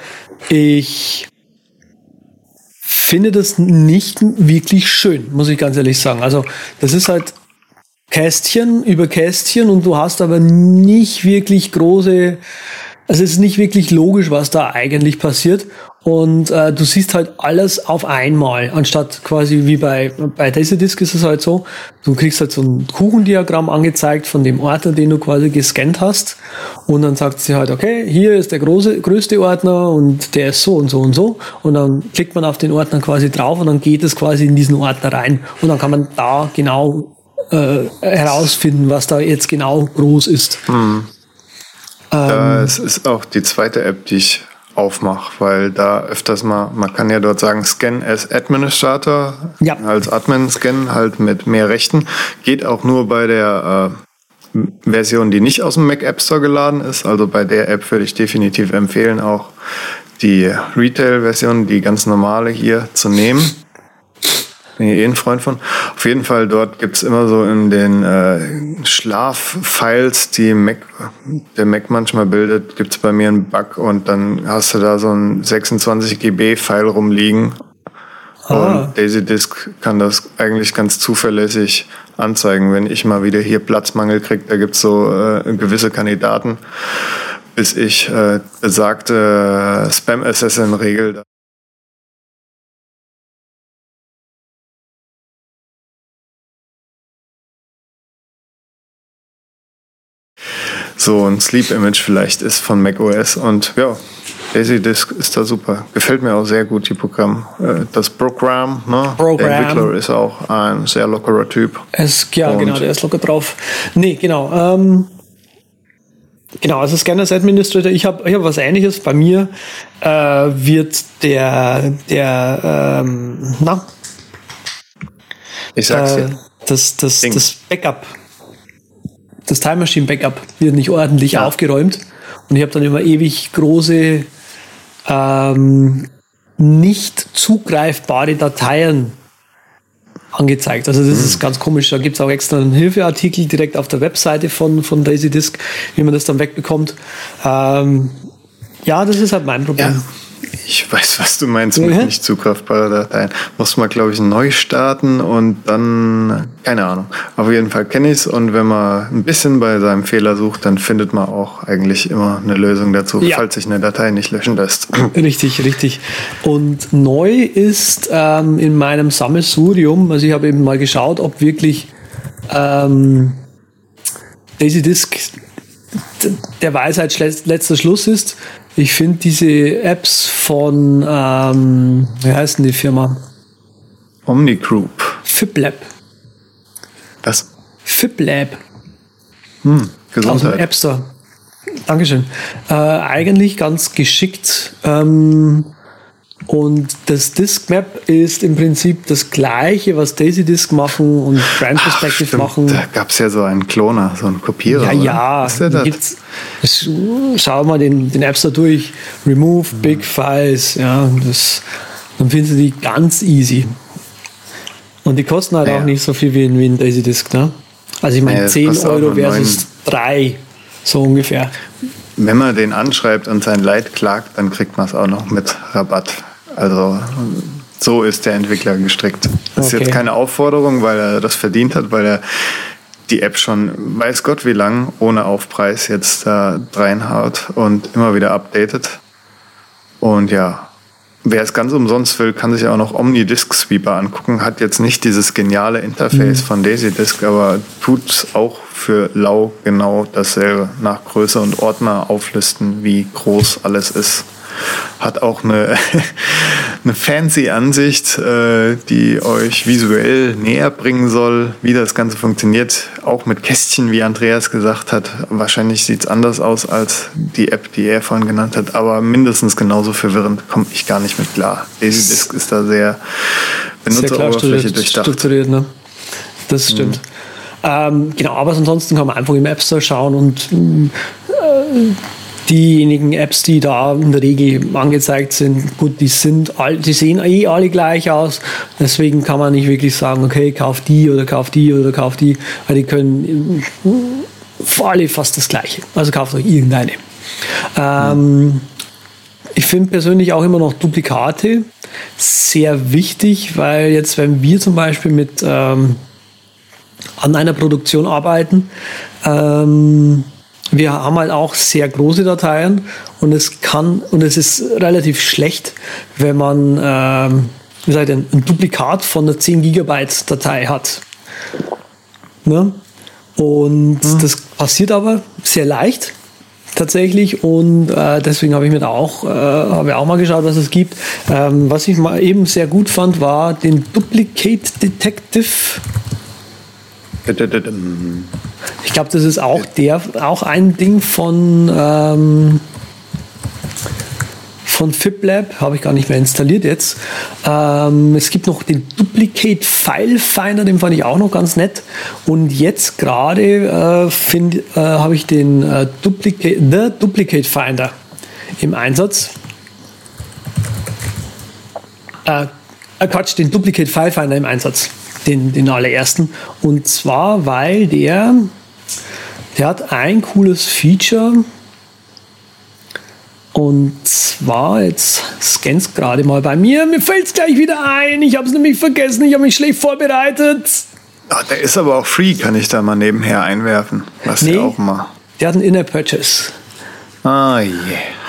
ich finde das nicht wirklich schön, muss ich ganz ehrlich sagen. Also das ist halt Kästchen über Kästchen und du hast aber nicht wirklich große es ist nicht wirklich logisch, was da eigentlich passiert. Und äh, du siehst halt alles auf einmal, anstatt quasi wie bei, bei Laserdisc ist es halt so, du kriegst halt so ein Kuchendiagramm angezeigt von dem Ordner, den du quasi gescannt hast. Und dann sagt sie halt, okay, hier ist der große, größte Ordner und der ist so und so und so. Und dann klickt man auf den Ordner quasi drauf und dann geht es quasi in diesen Ordner rein. Und dann kann man da genau äh, herausfinden, was da jetzt genau groß ist. Hm. Das ähm, ist auch die zweite App, die ich aufmache, weil da öfters mal, man kann ja dort sagen, Scan as Administrator, ja. als Admin scannen, halt mit mehr Rechten. Geht auch nur bei der äh, Version, die nicht aus dem Mac App Store geladen ist. Also bei der App würde ich definitiv empfehlen, auch die Retail-Version, die ganz normale hier zu nehmen. Bin ich eh ein Freund von. Auf jeden Fall, dort gibt's immer so in den äh, Schlaffiles, die Mac, der Mac manchmal bildet, gibt's bei mir einen Bug und dann hast du da so ein 26 GB-File rumliegen. Ah. Und DaisyDisk kann das eigentlich ganz zuverlässig anzeigen. Wenn ich mal wieder hier Platzmangel krieg, da gibt's so äh, gewisse Kandidaten, bis ich äh, besagte Spam-Assassin-Regel so ein Sleep Image vielleicht ist von macOS und ja, Disk ist da super. Gefällt mir auch sehr gut, die Programm. Äh, das Programm, ne? Program. Der Entwickler ist auch ein sehr lockerer Typ. Es, ja, und genau, der ist locker drauf. Nee, genau. Ähm, genau, also Scanners Administrator, ich habe ich hab was ähnliches. Bei mir äh, wird der, der ähm, na? Ich sag's äh, dir. Das, das, das Backup das Time Machine Backup wird nicht ordentlich ja. aufgeräumt. Und ich habe dann immer ewig große, ähm, nicht zugreifbare Dateien angezeigt. Also das mhm. ist ganz komisch. Da gibt es auch extra einen Hilfeartikel direkt auf der Webseite von, von Daisy Disk, wie man das dann wegbekommt. Ähm, ja, das ist halt mein Problem. Ja. Ich weiß, was du meinst mit nicht zugreifbare Dateien. Muss man, glaube ich, neu starten und dann, keine Ahnung. Auf jeden Fall kenne ich es und wenn man ein bisschen bei seinem Fehler sucht, dann findet man auch eigentlich immer eine Lösung dazu, ja. falls sich eine Datei nicht löschen lässt. *laughs* Richtig, richtig. Und neu ist ähm, in meinem Sammelsurium, also ich habe eben mal geschaut, ob wirklich ähm, Daisy Disk der Weisheit letzter Schluss ist. Ich finde diese Apps von, ähm, wie heißt denn die Firma? Omni Group. FibLab. Was? FibLab. Hm, Gesundheit. Aus dem App Store. Dankeschön. Äh, eigentlich ganz geschickt. Ähm, und das Disk Map ist im Prinzip das gleiche, was Daisy Disk machen und Brand Perspective Ach, machen. Da gab es ja so einen Kloner, so einen Kopierer. Ja, ja. Der das? schau mal den, den App Store durch. Remove mhm. Big Files. Ja, das, dann findest du die ganz easy. Und die kosten halt ja. auch nicht so viel wie in, wie in Daisy Disk. Ne? Also ich meine, ja, 10 Euro versus 3, so ungefähr. Wenn man den anschreibt und sein Leid klagt, dann kriegt man es auch noch mit Rabatt. Also so ist der Entwickler gestrickt. Das okay. ist jetzt keine Aufforderung, weil er das verdient hat, weil er die App schon weiß Gott wie lang ohne Aufpreis jetzt da reinhaut und immer wieder updatet. Und ja, wer es ganz umsonst will, kann sich auch noch Omni Disk Sweeper angucken. Hat jetzt nicht dieses geniale Interface mhm. von Disk, aber tut auch für Lau genau dasselbe. Nach Größe und Ordner auflisten, wie groß alles ist hat auch eine, *laughs* eine fancy Ansicht, äh, die euch visuell näher bringen soll, wie das Ganze funktioniert. Auch mit Kästchen, wie Andreas gesagt hat. Wahrscheinlich sieht es anders aus als die App, die er vorhin genannt hat, aber mindestens genauso verwirrend komme ich gar nicht mit klar. Laserdisc ist da sehr Benutzeroberfläche durchdacht. Strukturiert, ne? Das stimmt. Mhm. Ähm, genau, aber ansonsten kann man einfach im App Store schauen und äh, diejenigen Apps, die da in der Regel angezeigt sind, gut, die sind all, die sehen eh alle gleich aus. Deswegen kann man nicht wirklich sagen, okay, kauf die oder kauf die oder kauf die, weil die können alle fast das Gleiche. Also kauft euch irgendeine. Ähm, ich finde persönlich auch immer noch Duplikate sehr wichtig, weil jetzt, wenn wir zum Beispiel mit ähm, an einer Produktion arbeiten, ähm, wir haben halt auch sehr große Dateien und es kann und es ist relativ schlecht, wenn man ähm, wie gesagt, ein, ein Duplikat von einer 10 Gigabyte Datei hat. Ne? Und mhm. das passiert aber sehr leicht tatsächlich und äh, deswegen habe ich mir da auch, äh, habe auch mal geschaut, was es gibt. Ähm, was ich mal eben sehr gut fand, war den Duplicate Detective. Ich glaube, das ist auch der, auch ein Ding von ähm, von FibLab, habe ich gar nicht mehr installiert jetzt. Ähm, es gibt noch den Duplicate File Finder, den fand ich auch noch ganz nett. Und jetzt gerade äh, äh, habe ich den äh, Duplicate, The Duplicate Finder im Einsatz. Äh, äh, Quatsch, den Duplicate File Finder im Einsatz, den, den allerersten. Und zwar, weil der, der hat ein cooles Feature, und zwar, jetzt scannst gerade mal bei mir. Mir fällt es gleich wieder ein. Ich habe es nämlich vergessen. Ich habe mich schlecht vorbereitet. Oh, der ist aber auch free, kann ich da mal nebenher einwerfen. Was nee, der auch mal. Der hat einen Inner Purchase. Ah je, yeah.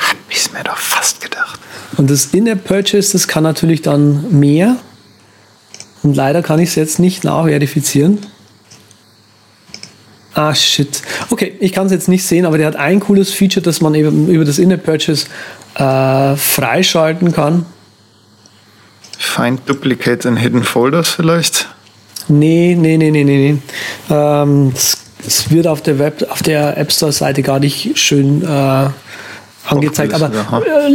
hab ich's mir doch fast gedacht. Und das Inner Purchase, das kann natürlich dann mehr. Und leider kann ich es jetzt nicht nachverifizieren. Ah, shit. Okay, ich kann es jetzt nicht sehen, aber der hat ein cooles Feature, das man eben über das In-App-Purchase äh, freischalten kann. Find Duplicates in Hidden Folders vielleicht? Nee, nee, nee, nee, nee. nee. Ähm, es wird auf der Web, auf der App Store-Seite gar nicht schön äh, angezeigt. Aber äh,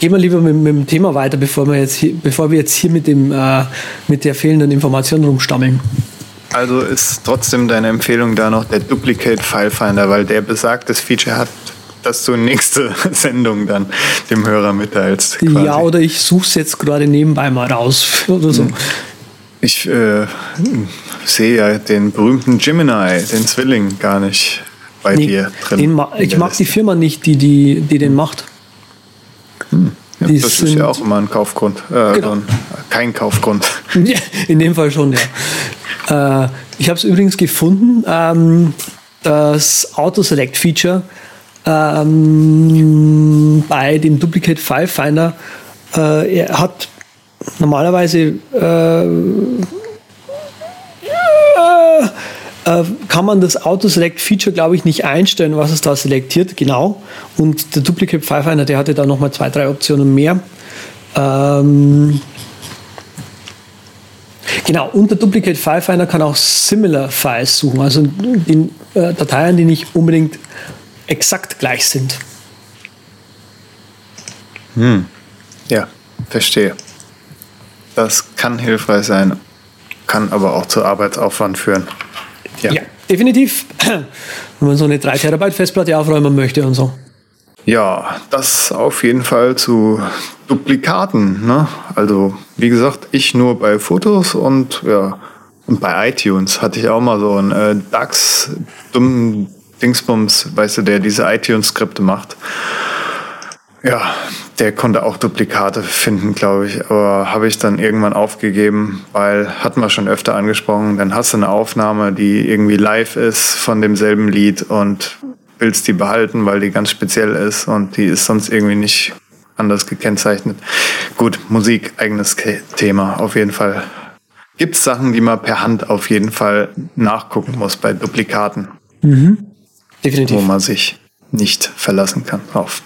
gehen wir lieber mit, mit, dem Thema weiter, bevor wir jetzt hier, bevor wir jetzt hier mit, dem, äh, mit der fehlenden Information rumstammeln. Also ist trotzdem deine Empfehlung da noch der Duplicate File Finder, weil der besagtes Feature hat, dass du nächste *laughs* Sendung dann dem Hörer mitteilst. Quasi. Ja, oder ich suche es jetzt gerade nebenbei mal raus *laughs* oder so. Hm. Ich äh, sehe ja den berühmten Gemini, den Zwilling, gar nicht bei nee, dir drin. Ich mag die Firma nicht, die, die, die den macht. Hm. Ja, das ist ja auch immer ein Kaufgrund. Äh, genau. kein Kaufgrund. *laughs* in dem Fall schon, ja. Äh, ich habe es übrigens gefunden, ähm, das Auto-Select-Feature ähm, bei dem Duplicate File Finder. Äh, er hat normalerweise äh, kann man das Auto-Select-Feature, glaube ich, nicht einstellen, was es da selektiert, genau. Und der Duplicate File Finder, der hatte da nochmal zwei, drei Optionen mehr. Ähm, Genau, und der Duplicate File Finder kann auch Similar Files suchen, also die, äh, Dateien, die nicht unbedingt exakt gleich sind. Hm. Ja, verstehe. Das kann hilfreich sein, kann aber auch zu Arbeitsaufwand führen. Ja, ja definitiv. Wenn man so eine 3 Terabyte Festplatte aufräumen möchte und so. Ja, das auf jeden Fall zu Duplikaten. Ne? Also, wie gesagt, ich nur bei Fotos und ja, und bei iTunes hatte ich auch mal so einen äh, DAX dummen Dingsbums, weißt du, der diese iTunes-Skripte macht. Ja, der konnte auch Duplikate finden, glaube ich. Aber habe ich dann irgendwann aufgegeben, weil hatten wir schon öfter angesprochen. Dann hast du eine Aufnahme, die irgendwie live ist von demselben Lied und willst die behalten, weil die ganz speziell ist und die ist sonst irgendwie nicht anders gekennzeichnet. Gut, Musik, eigenes Thema, auf jeden Fall. Gibt es Sachen, die man per Hand auf jeden Fall nachgucken muss bei Duplikaten? Mhm. Definitiv. Wo man sich nicht verlassen kann auf.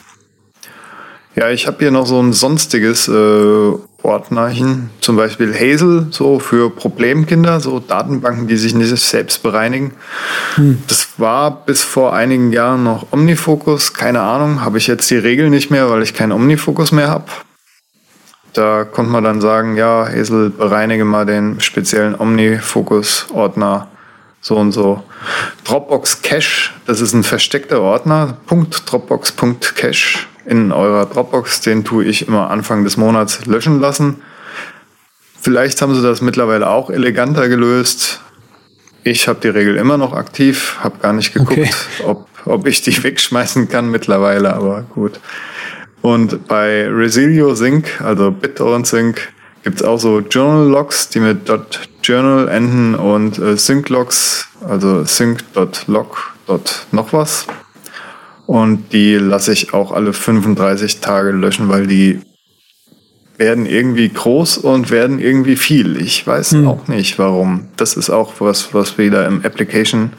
Ja, ich habe hier noch so ein sonstiges äh, Ordnerchen, zum Beispiel Hazel, so für Problemkinder, so Datenbanken, die sich nicht selbst bereinigen. Hm. Das war bis vor einigen Jahren noch Omnifocus, keine Ahnung, habe ich jetzt die Regel nicht mehr, weil ich keinen Omnifocus mehr habe. Da konnte man dann sagen, ja, Hazel, bereinige mal den speziellen Omnifocus-Ordner so und so. Dropbox Cache, das ist ein versteckter Ordner, .dropbox.cache in eurer Dropbox, den tue ich immer Anfang des Monats löschen lassen. Vielleicht haben sie das mittlerweile auch eleganter gelöst. Ich habe die Regel immer noch aktiv, habe gar nicht geguckt, okay. ob, ob ich die *laughs* wegschmeißen kann mittlerweile, aber gut. Und bei Resilio Sync, also BitTorrent Sync, gibt es auch so Journal Logs, die mit .journal enden und äh, Sync Logs, also sync.log. noch was. Und die lasse ich auch alle 35 Tage löschen, weil die werden irgendwie groß und werden irgendwie viel. Ich weiß hm. auch nicht warum. Das ist auch was, was wieder im Application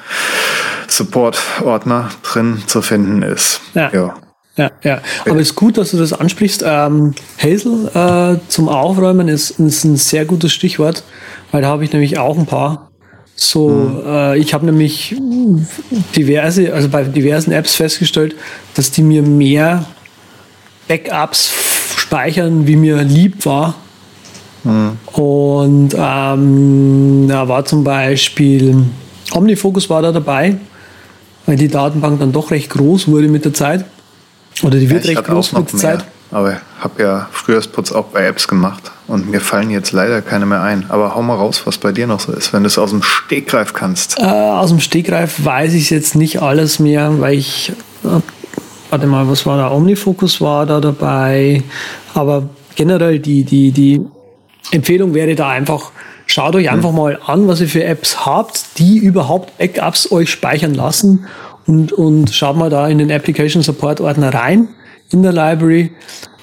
Support Ordner drin zu finden ist. Ja. ja. Ja, ja. Aber es ist gut, dass du das ansprichst. Ähm, Hazel äh, zum Aufräumen ist, ist ein sehr gutes Stichwort, weil da habe ich nämlich auch ein paar. So, mhm. äh, ich habe nämlich diverse, also bei diversen Apps festgestellt, dass die mir mehr Backups speichern, wie mir lieb war. Mhm. Und ähm, da war zum Beispiel Omnifocus war da dabei, weil die Datenbank dann doch recht groß wurde mit der Zeit. Oder die wird ja, recht groß mit der Zeit. Aber ich habe ja früher Putz auch bei Apps gemacht und mir fallen jetzt leider keine mehr ein. Aber hau mal raus, was bei dir noch so ist, wenn du es aus dem Stegreif kannst. Äh, aus dem Stegreif weiß ich jetzt nicht alles mehr, weil ich äh, warte mal, was war da? Omnifocus war da dabei. Aber generell die, die, die Empfehlung wäre da einfach, schaut euch einfach mal an, was ihr für Apps habt, die überhaupt Backups euch speichern lassen und, und schaut mal da in den Application Support Ordner rein in der Library,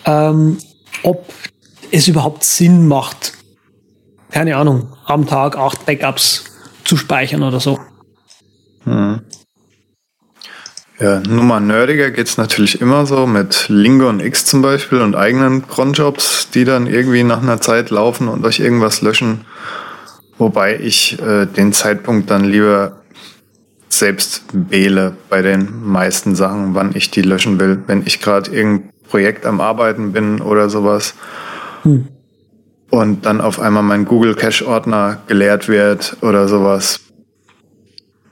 ähm, ob es überhaupt Sinn macht, keine Ahnung, am Tag acht Backups zu speichern oder so. Hm. Ja, Nummer nerdiger geht's natürlich immer so mit Lingon X zum Beispiel und eigenen Cronjobs, die dann irgendwie nach einer Zeit laufen und euch irgendwas löschen. Wobei ich äh, den Zeitpunkt dann lieber selbst wähle bei den meisten Sachen, wann ich die löschen will. Wenn ich gerade irgendein Projekt am Arbeiten bin oder sowas hm. und dann auf einmal mein Google Cache Ordner geleert wird oder sowas,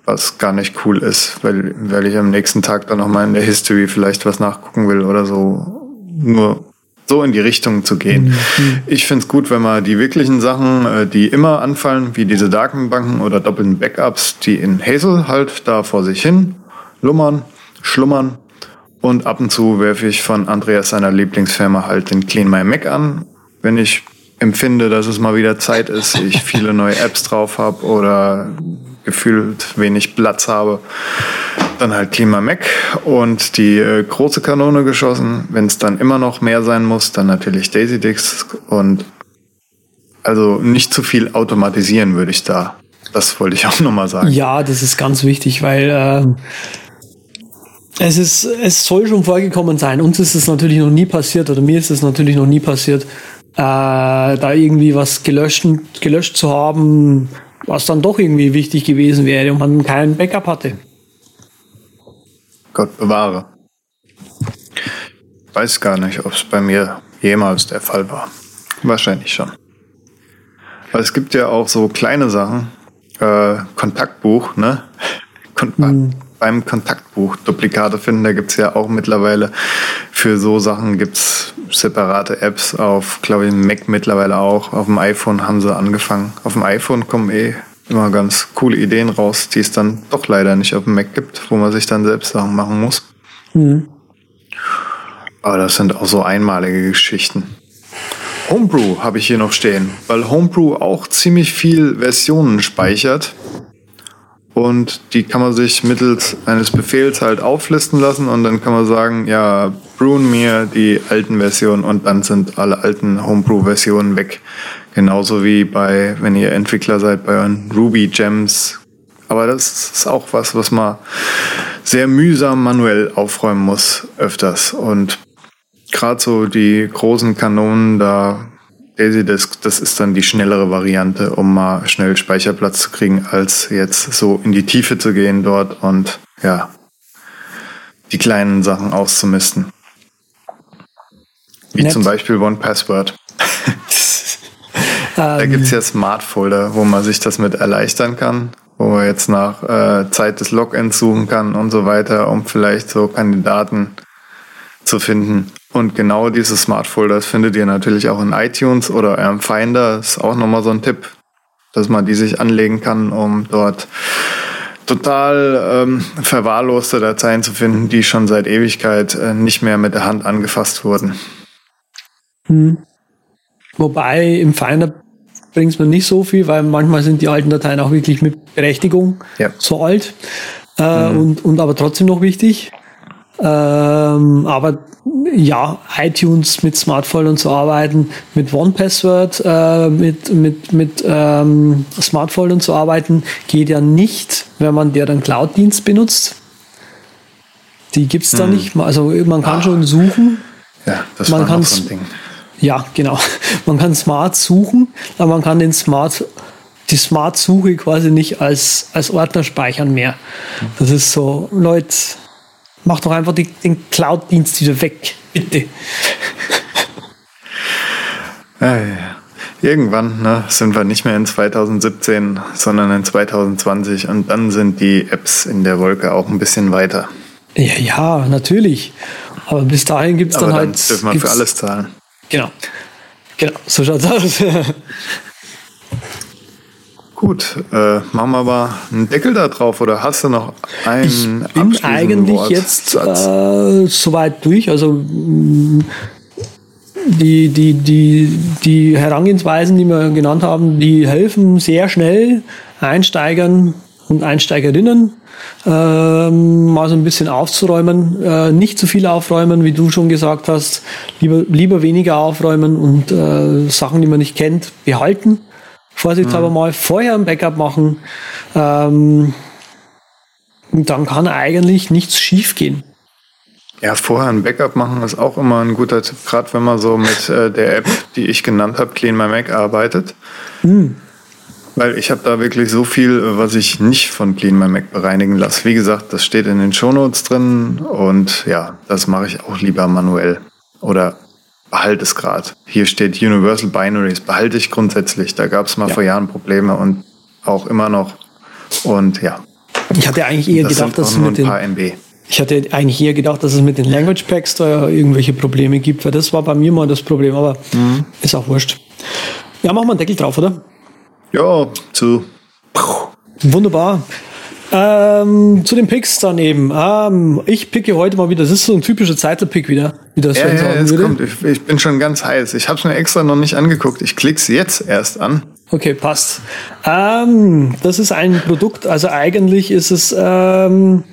was gar nicht cool ist, weil, weil ich am nächsten Tag dann nochmal in der History vielleicht was nachgucken will oder so. Nur so in die Richtung zu gehen. Mhm. Ich finde es gut, wenn man die wirklichen Sachen, äh, die immer anfallen, wie diese Datenbanken oder doppelten Backups, die in Hazel halt da vor sich hin lummern, schlummern. Und ab und zu werfe ich von Andreas seiner Lieblingsfirma halt den Clean My Mac an, wenn ich empfinde, dass es mal wieder Zeit ist, ich viele neue Apps drauf habe oder gefühlt wenig Platz habe. Dann halt Klima Mac und die äh, große Kanone geschossen. Wenn es dann immer noch mehr sein muss, dann natürlich Daisy Dix und also nicht zu viel automatisieren würde ich da. Das wollte ich auch nochmal sagen. Ja, das ist ganz wichtig, weil äh, es ist, es soll schon vorgekommen sein. Uns ist es natürlich noch nie passiert oder mir ist es natürlich noch nie passiert, da irgendwie was gelöscht, gelöscht zu haben, was dann doch irgendwie wichtig gewesen wäre und man keinen Backup hatte. Gott bewahre. Weiß gar nicht, ob es bei mir jemals der Fall war. Wahrscheinlich schon. Weil es gibt ja auch so kleine Sachen. Äh, Kontaktbuch, ne? *laughs* Kon mhm beim Kontaktbuch Duplikate finden. Da gibt's ja auch mittlerweile für so Sachen gibt's separate Apps auf, glaube ich, Mac mittlerweile auch. Auf dem iPhone haben sie angefangen. Auf dem iPhone kommen eh immer ganz coole Ideen raus, die es dann doch leider nicht auf dem Mac gibt, wo man sich dann selbst Sachen machen muss. Mhm. Aber das sind auch so einmalige Geschichten. Homebrew habe ich hier noch stehen, weil Homebrew auch ziemlich viel Versionen speichert und die kann man sich mittels eines Befehls halt auflisten lassen und dann kann man sagen, ja, brewen mir die alten Versionen und dann sind alle alten Homebrew-Versionen weg. Genauso wie bei, wenn ihr Entwickler seid, bei euren Ruby Gems. Aber das ist auch was, was man sehr mühsam manuell aufräumen muss, öfters. Und gerade so die großen Kanonen, da Laserdisc, das ist dann die schnellere Variante, um mal schnell Speicherplatz zu kriegen, als jetzt so in die Tiefe zu gehen dort und ja, die kleinen Sachen auszumisten. Wie Nett. zum Beispiel One Password. *laughs* da ähm. gibt's ja Smart Folder, wo man sich das mit erleichtern kann. wo man jetzt nach äh, Zeit des Logins suchen kann und so weiter, um vielleicht so Kandidaten zu finden. Und genau diese Smart Folders findet ihr natürlich auch in iTunes oder eurem Finder. Das ist auch nochmal so ein Tipp, dass man die sich anlegen kann, um dort total ähm, verwahrloste Dateien zu finden, die schon seit Ewigkeit äh, nicht mehr mit der Hand angefasst wurden. Hm. Wobei im Finder bringt es mir nicht so viel, weil manchmal sind die alten Dateien auch wirklich mit Berechtigung ja. so alt äh, mhm. und, und aber trotzdem noch wichtig. Ähm, aber ja, iTunes mit Smartphone zu arbeiten, mit OnePassword, äh, mit, mit, mit ähm, Smartphone zu arbeiten, geht ja nicht, wenn man deren Cloud-Dienst benutzt. Die gibt's da hm. nicht. Also man kann ah. schon suchen. Ja, das man war so ein Ding. Ja, genau. *laughs* Man kann Smart suchen, aber man kann den Smart die Smart-Suche quasi nicht als, als Ordner speichern mehr. Das ist so, Leute, Mach doch einfach die, den Cloud-Dienst wieder weg, bitte. Ja, ja. Irgendwann ne, sind wir nicht mehr in 2017, sondern in 2020 und dann sind die Apps in der Wolke auch ein bisschen weiter. Ja, ja natürlich. Aber bis dahin gibt es dann, dann halt. Dürfen wir für alles zahlen. Genau. Genau, so schaut's aus. *laughs* Gut, äh, machen wir aber einen Deckel da drauf oder hast du noch einen Ich bin eigentlich Wort, jetzt äh, soweit durch. Also mm, die, die, die, die Herangehensweisen, die wir genannt haben, die helfen sehr schnell Einsteigern und Einsteigerinnen ähm, mal so ein bisschen aufzuräumen. Äh, nicht zu viel aufräumen, wie du schon gesagt hast. Lieber, lieber weniger aufräumen und äh, Sachen, die man nicht kennt, behalten vorsichtshalber mhm. mal vorher ein Backup machen. Ähm, dann kann eigentlich nichts schief gehen. Ja, vorher ein Backup machen ist auch immer ein guter Tipp, gerade wenn man so mit äh, der App, die ich genannt habe, Clean My Mac arbeitet. Mhm. Weil ich habe da wirklich so viel, was ich nicht von Clean My Mac bereinigen lasse. Wie gesagt, das steht in den Shownotes drin und ja, das mache ich auch lieber manuell. Oder behalte es gerade. Hier steht Universal Binaries, behalte ich grundsätzlich. Da gab es mal ja. vor Jahren Probleme und auch immer noch. Und ja. Ich hatte eigentlich eher das gedacht, dass es mit den, MB. Ich hatte eigentlich eher gedacht, dass es mit den Language Packs da irgendwelche Probleme gibt, weil das war bei mir mal das Problem, aber mhm. ist auch wurscht. Ja, machen wir einen Deckel drauf, oder? Ja, zu. Wunderbar. Ähm, zu den Picks dann eben. Ähm, ich picke heute mal wieder, das ist so ein typischer Zeitler-Pick wieder, wie das ja, ja, sagen würde. Kommt. Ich, ich, bin schon ganz heiß. Ich habe es mir extra noch nicht angeguckt. Ich klick's jetzt erst an. Okay, passt. Ähm, das ist ein Produkt, also eigentlich ist es ähm,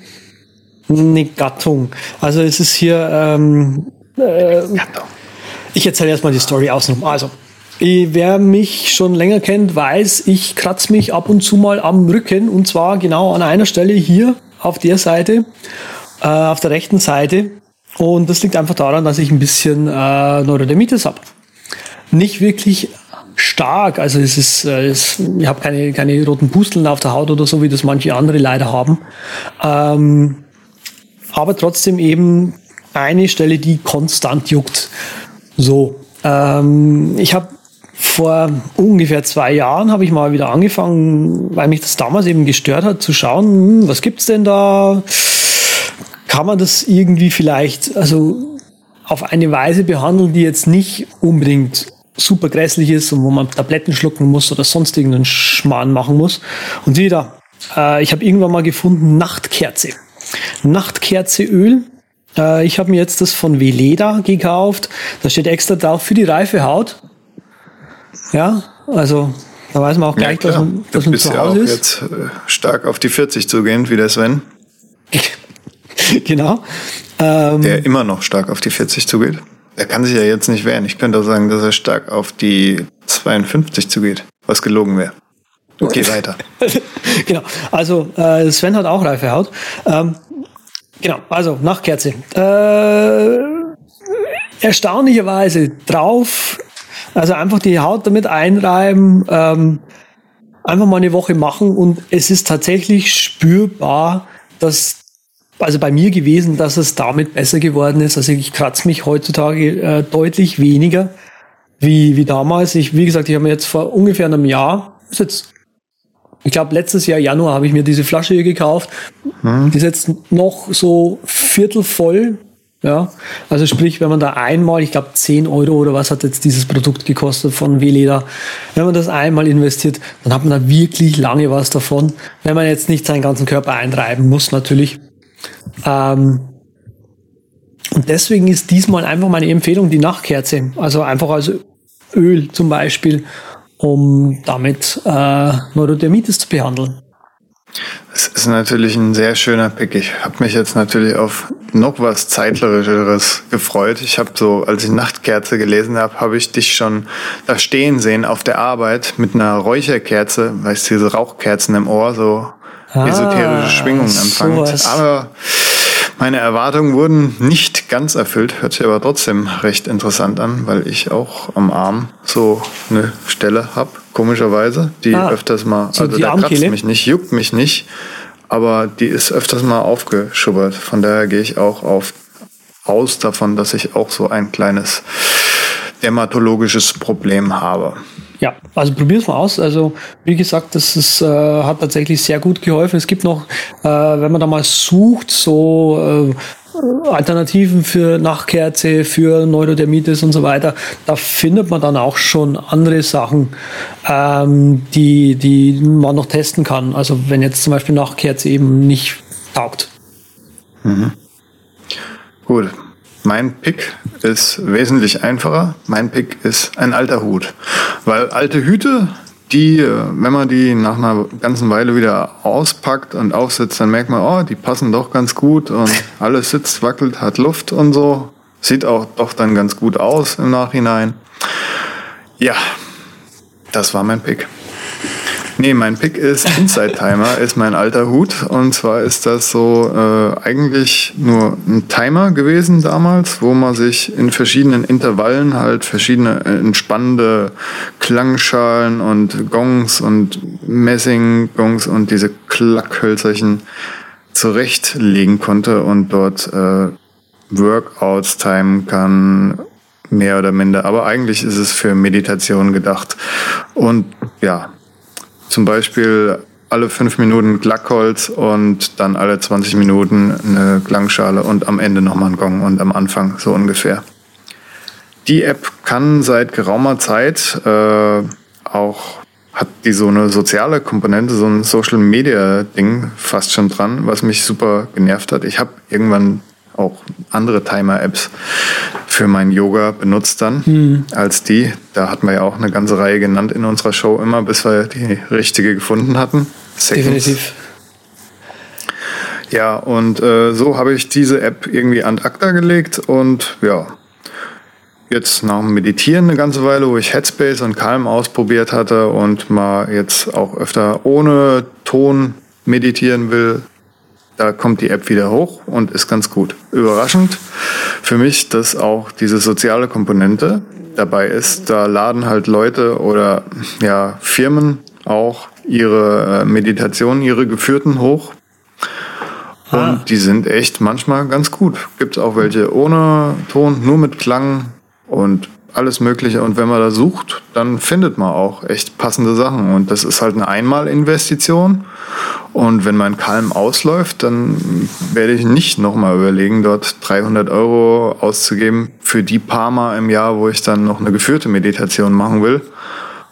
eine Gattung. Also es ist hier ähm, äh, ich erzähle erstmal die Story außenrum. Also, Wer mich schon länger kennt, weiß, ich kratze mich ab und zu mal am Rücken und zwar genau an einer Stelle hier auf der Seite, äh, auf der rechten Seite. Und das liegt einfach daran, dass ich ein bisschen äh, Neurodermitis habe. Nicht wirklich stark, also es ist, äh, es, ich habe keine, keine roten Pusteln auf der Haut oder so, wie das manche andere leider haben. Ähm, aber trotzdem eben eine Stelle, die konstant juckt. So, ähm, ich habe vor ungefähr zwei Jahren habe ich mal wieder angefangen, weil mich das damals eben gestört hat, zu schauen, hm, was gibt's denn da? Kann man das irgendwie vielleicht, also auf eine Weise behandeln, die jetzt nicht unbedingt super grässlich ist und wo man Tabletten schlucken muss oder sonst irgendeinen Schmarrn machen muss. Und wieder, äh, ich habe irgendwann mal gefunden Nachtkerze. Nachtkerzeöl. Äh, ich habe mir jetzt das von Veleda gekauft. Da steht extra drauf für die reife Haut. Ja, also da weiß man auch gleich, ja, dass man, dass man zu Hause ja auch ist. jetzt äh, stark auf die 40 zugehend, wie der Sven. *laughs* genau. Ähm, der immer noch stark auf die 40 zugeht. Er kann sich ja jetzt nicht wehren. Ich könnte auch sagen, dass er stark auf die 52 zugeht, was gelogen wäre. Okay, *laughs* weiter. genau. Also äh, Sven hat auch reife Haut. Ähm, genau, also Nachtkerze. Äh, erstaunlicherweise drauf also einfach die Haut damit einreiben, ähm, einfach mal eine Woche machen und es ist tatsächlich spürbar, dass also bei mir gewesen, dass es damit besser geworden ist. Also ich kratze mich heutzutage äh, deutlich weniger wie, wie damals. Ich, wie gesagt, ich habe mir jetzt vor ungefähr einem Jahr, ist jetzt ich glaube, letztes Jahr Januar habe ich mir diese Flasche hier gekauft. Hm. Die ist jetzt noch so viertel voll. Ja, also sprich, wenn man da einmal, ich glaube 10 Euro oder was hat jetzt dieses Produkt gekostet von Weleda, wenn man das einmal investiert, dann hat man da wirklich lange was davon, wenn man jetzt nicht seinen ganzen Körper eintreiben muss natürlich. Ähm, und deswegen ist diesmal einfach meine Empfehlung die Nachtkerze, also einfach als Öl zum Beispiel, um damit äh, Neurodermitis zu behandeln. Es ist natürlich ein sehr schöner Pick. Ich habe mich jetzt natürlich auf noch was zeitlerischeres gefreut. Ich habe so, als ich Nachtkerze gelesen habe, habe ich dich schon da stehen sehen auf der Arbeit mit einer Räucherkerze, weißt du, diese Rauchkerzen im Ohr, so ah, esoterische Schwingungen empfangen. Aber meine Erwartungen wurden nicht ganz erfüllt, hört sich aber trotzdem recht interessant an, weil ich auch am Arm so eine Stelle habe, komischerweise, die ah, öfters mal, so also da kratzt mich nicht, juckt mich nicht, aber die ist öfters mal aufgeschubbert. Von daher gehe ich auch auf aus davon, dass ich auch so ein kleines dermatologisches Problem habe. Ja, also probier es mal aus. Also wie gesagt, das ist, äh, hat tatsächlich sehr gut geholfen. Es gibt noch, äh, wenn man da mal sucht, so äh, Alternativen für Nachtkerze, für Neurodermitis und so weiter, da findet man dann auch schon andere Sachen, ähm, die, die man noch testen kann. Also wenn jetzt zum Beispiel Nachtkerze eben nicht taugt. Mhm. Gut, mein Pick ist wesentlich einfacher. Mein Pick ist ein alter Hut. Weil alte Hüte, die, äh, wenn man die nach einer ganzen Weile wieder auspackt und aufsetzt, dann merkt man, oh, die passen doch ganz gut und *laughs* alles sitzt, wackelt, hat Luft und so. Sieht auch doch dann ganz gut aus im Nachhinein. Ja, das war mein Pick. Nee, mein Pick ist Inside Timer, ist mein alter Hut. Und zwar ist das so äh, eigentlich nur ein Timer gewesen damals, wo man sich in verschiedenen Intervallen halt verschiedene äh, entspannende Klangschalen und Gongs und Messing-Gongs und diese Klackhölzerchen zurechtlegen konnte und dort äh, Workouts timen kann, mehr oder minder. Aber eigentlich ist es für Meditation gedacht. Und ja, zum Beispiel alle fünf Minuten Glackholz und dann alle 20 Minuten eine Klangschale und am Ende nochmal ein Gong und am Anfang so ungefähr. Die App kann seit geraumer Zeit äh, auch hat die so eine soziale Komponente, so ein Social Media Ding fast schon dran, was mich super genervt hat. Ich habe irgendwann auch andere Timer-Apps für mein Yoga benutzt dann hm. als die. Da hatten wir ja auch eine ganze Reihe genannt in unserer Show immer, bis wir die richtige gefunden hatten. Seconds. Definitiv. Ja, und äh, so habe ich diese App irgendwie an acta gelegt und ja, jetzt nach dem Meditieren eine ganze Weile, wo ich Headspace und Calm ausprobiert hatte und mal jetzt auch öfter ohne Ton meditieren will, da kommt die App wieder hoch und ist ganz gut. Überraschend für mich, dass auch diese soziale Komponente dabei ist. Da laden halt Leute oder ja, Firmen auch ihre äh, Meditationen, ihre geführten hoch. Und ah. die sind echt manchmal ganz gut. Gibt auch welche ohne Ton, nur mit Klang und alles Mögliche. Und wenn man da sucht, dann findet man auch echt passende Sachen. Und das ist halt eine Einmalinvestition. Und wenn mein Kalm ausläuft, dann werde ich nicht nochmal überlegen, dort 300 Euro auszugeben für die paar Mal im Jahr, wo ich dann noch eine geführte Meditation machen will.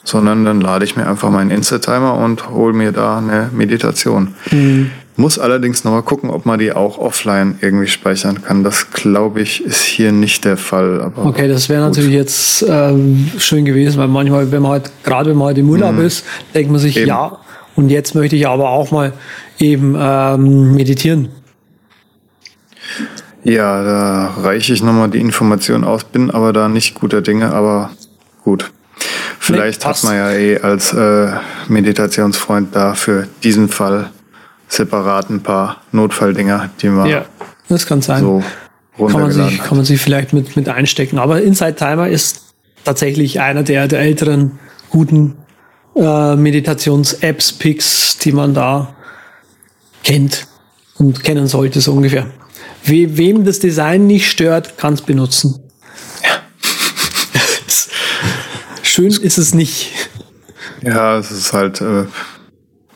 Sondern dann lade ich mir einfach meinen Insta-Timer und hole mir da eine Meditation. Mhm. Muss allerdings nochmal gucken, ob man die auch offline irgendwie speichern kann. Das glaube ich ist hier nicht der Fall. okay, das wäre natürlich jetzt ähm, schön gewesen, weil manchmal, wenn man halt, gerade wenn man halt im Urlaub mhm. ist, denkt man sich, eben. ja, und jetzt möchte ich aber auch mal eben ähm, meditieren. Ja, da reiche ich nochmal die Information aus, bin aber da nicht guter Dinge, aber gut. Vielleicht nee, hat man ja eh als äh, Meditationsfreund da für diesen Fall separat ein paar Notfalldinger, die man ja, das kann sein. so kann man sich, kann man sich vielleicht mit, mit einstecken. Aber Inside Timer ist tatsächlich einer der, der älteren guten äh, Meditations-Apps, Picks, die man da kennt und kennen sollte, so ungefähr. We wem das Design nicht stört, kann es benutzen. Ja. Schön ist es nicht. Ja, es ist halt äh,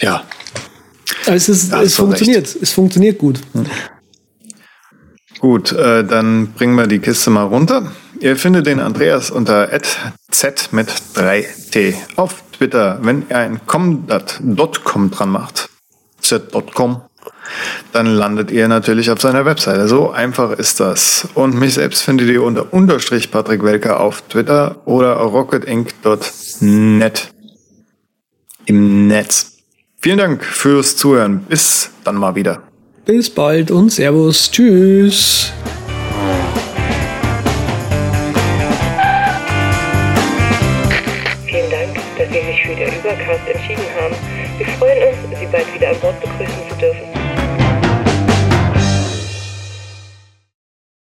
Ja. Es, ist, es funktioniert. Recht. Es funktioniert gut. Hm. Gut, äh, dann bringen wir die Kiste mal runter. Ihr findet den Andreas unter z mit 3t auf Twitter. Wenn ihr ein com.com dran macht, z.com, dann landet ihr natürlich auf seiner Webseite. So einfach ist das. Und mich selbst findet ihr unter unterstrich Patrick Welker auf Twitter oder rocketinc.net im Netz. Vielen Dank fürs Zuhören. Bis dann mal wieder. Bis bald und Servus. Tschüss.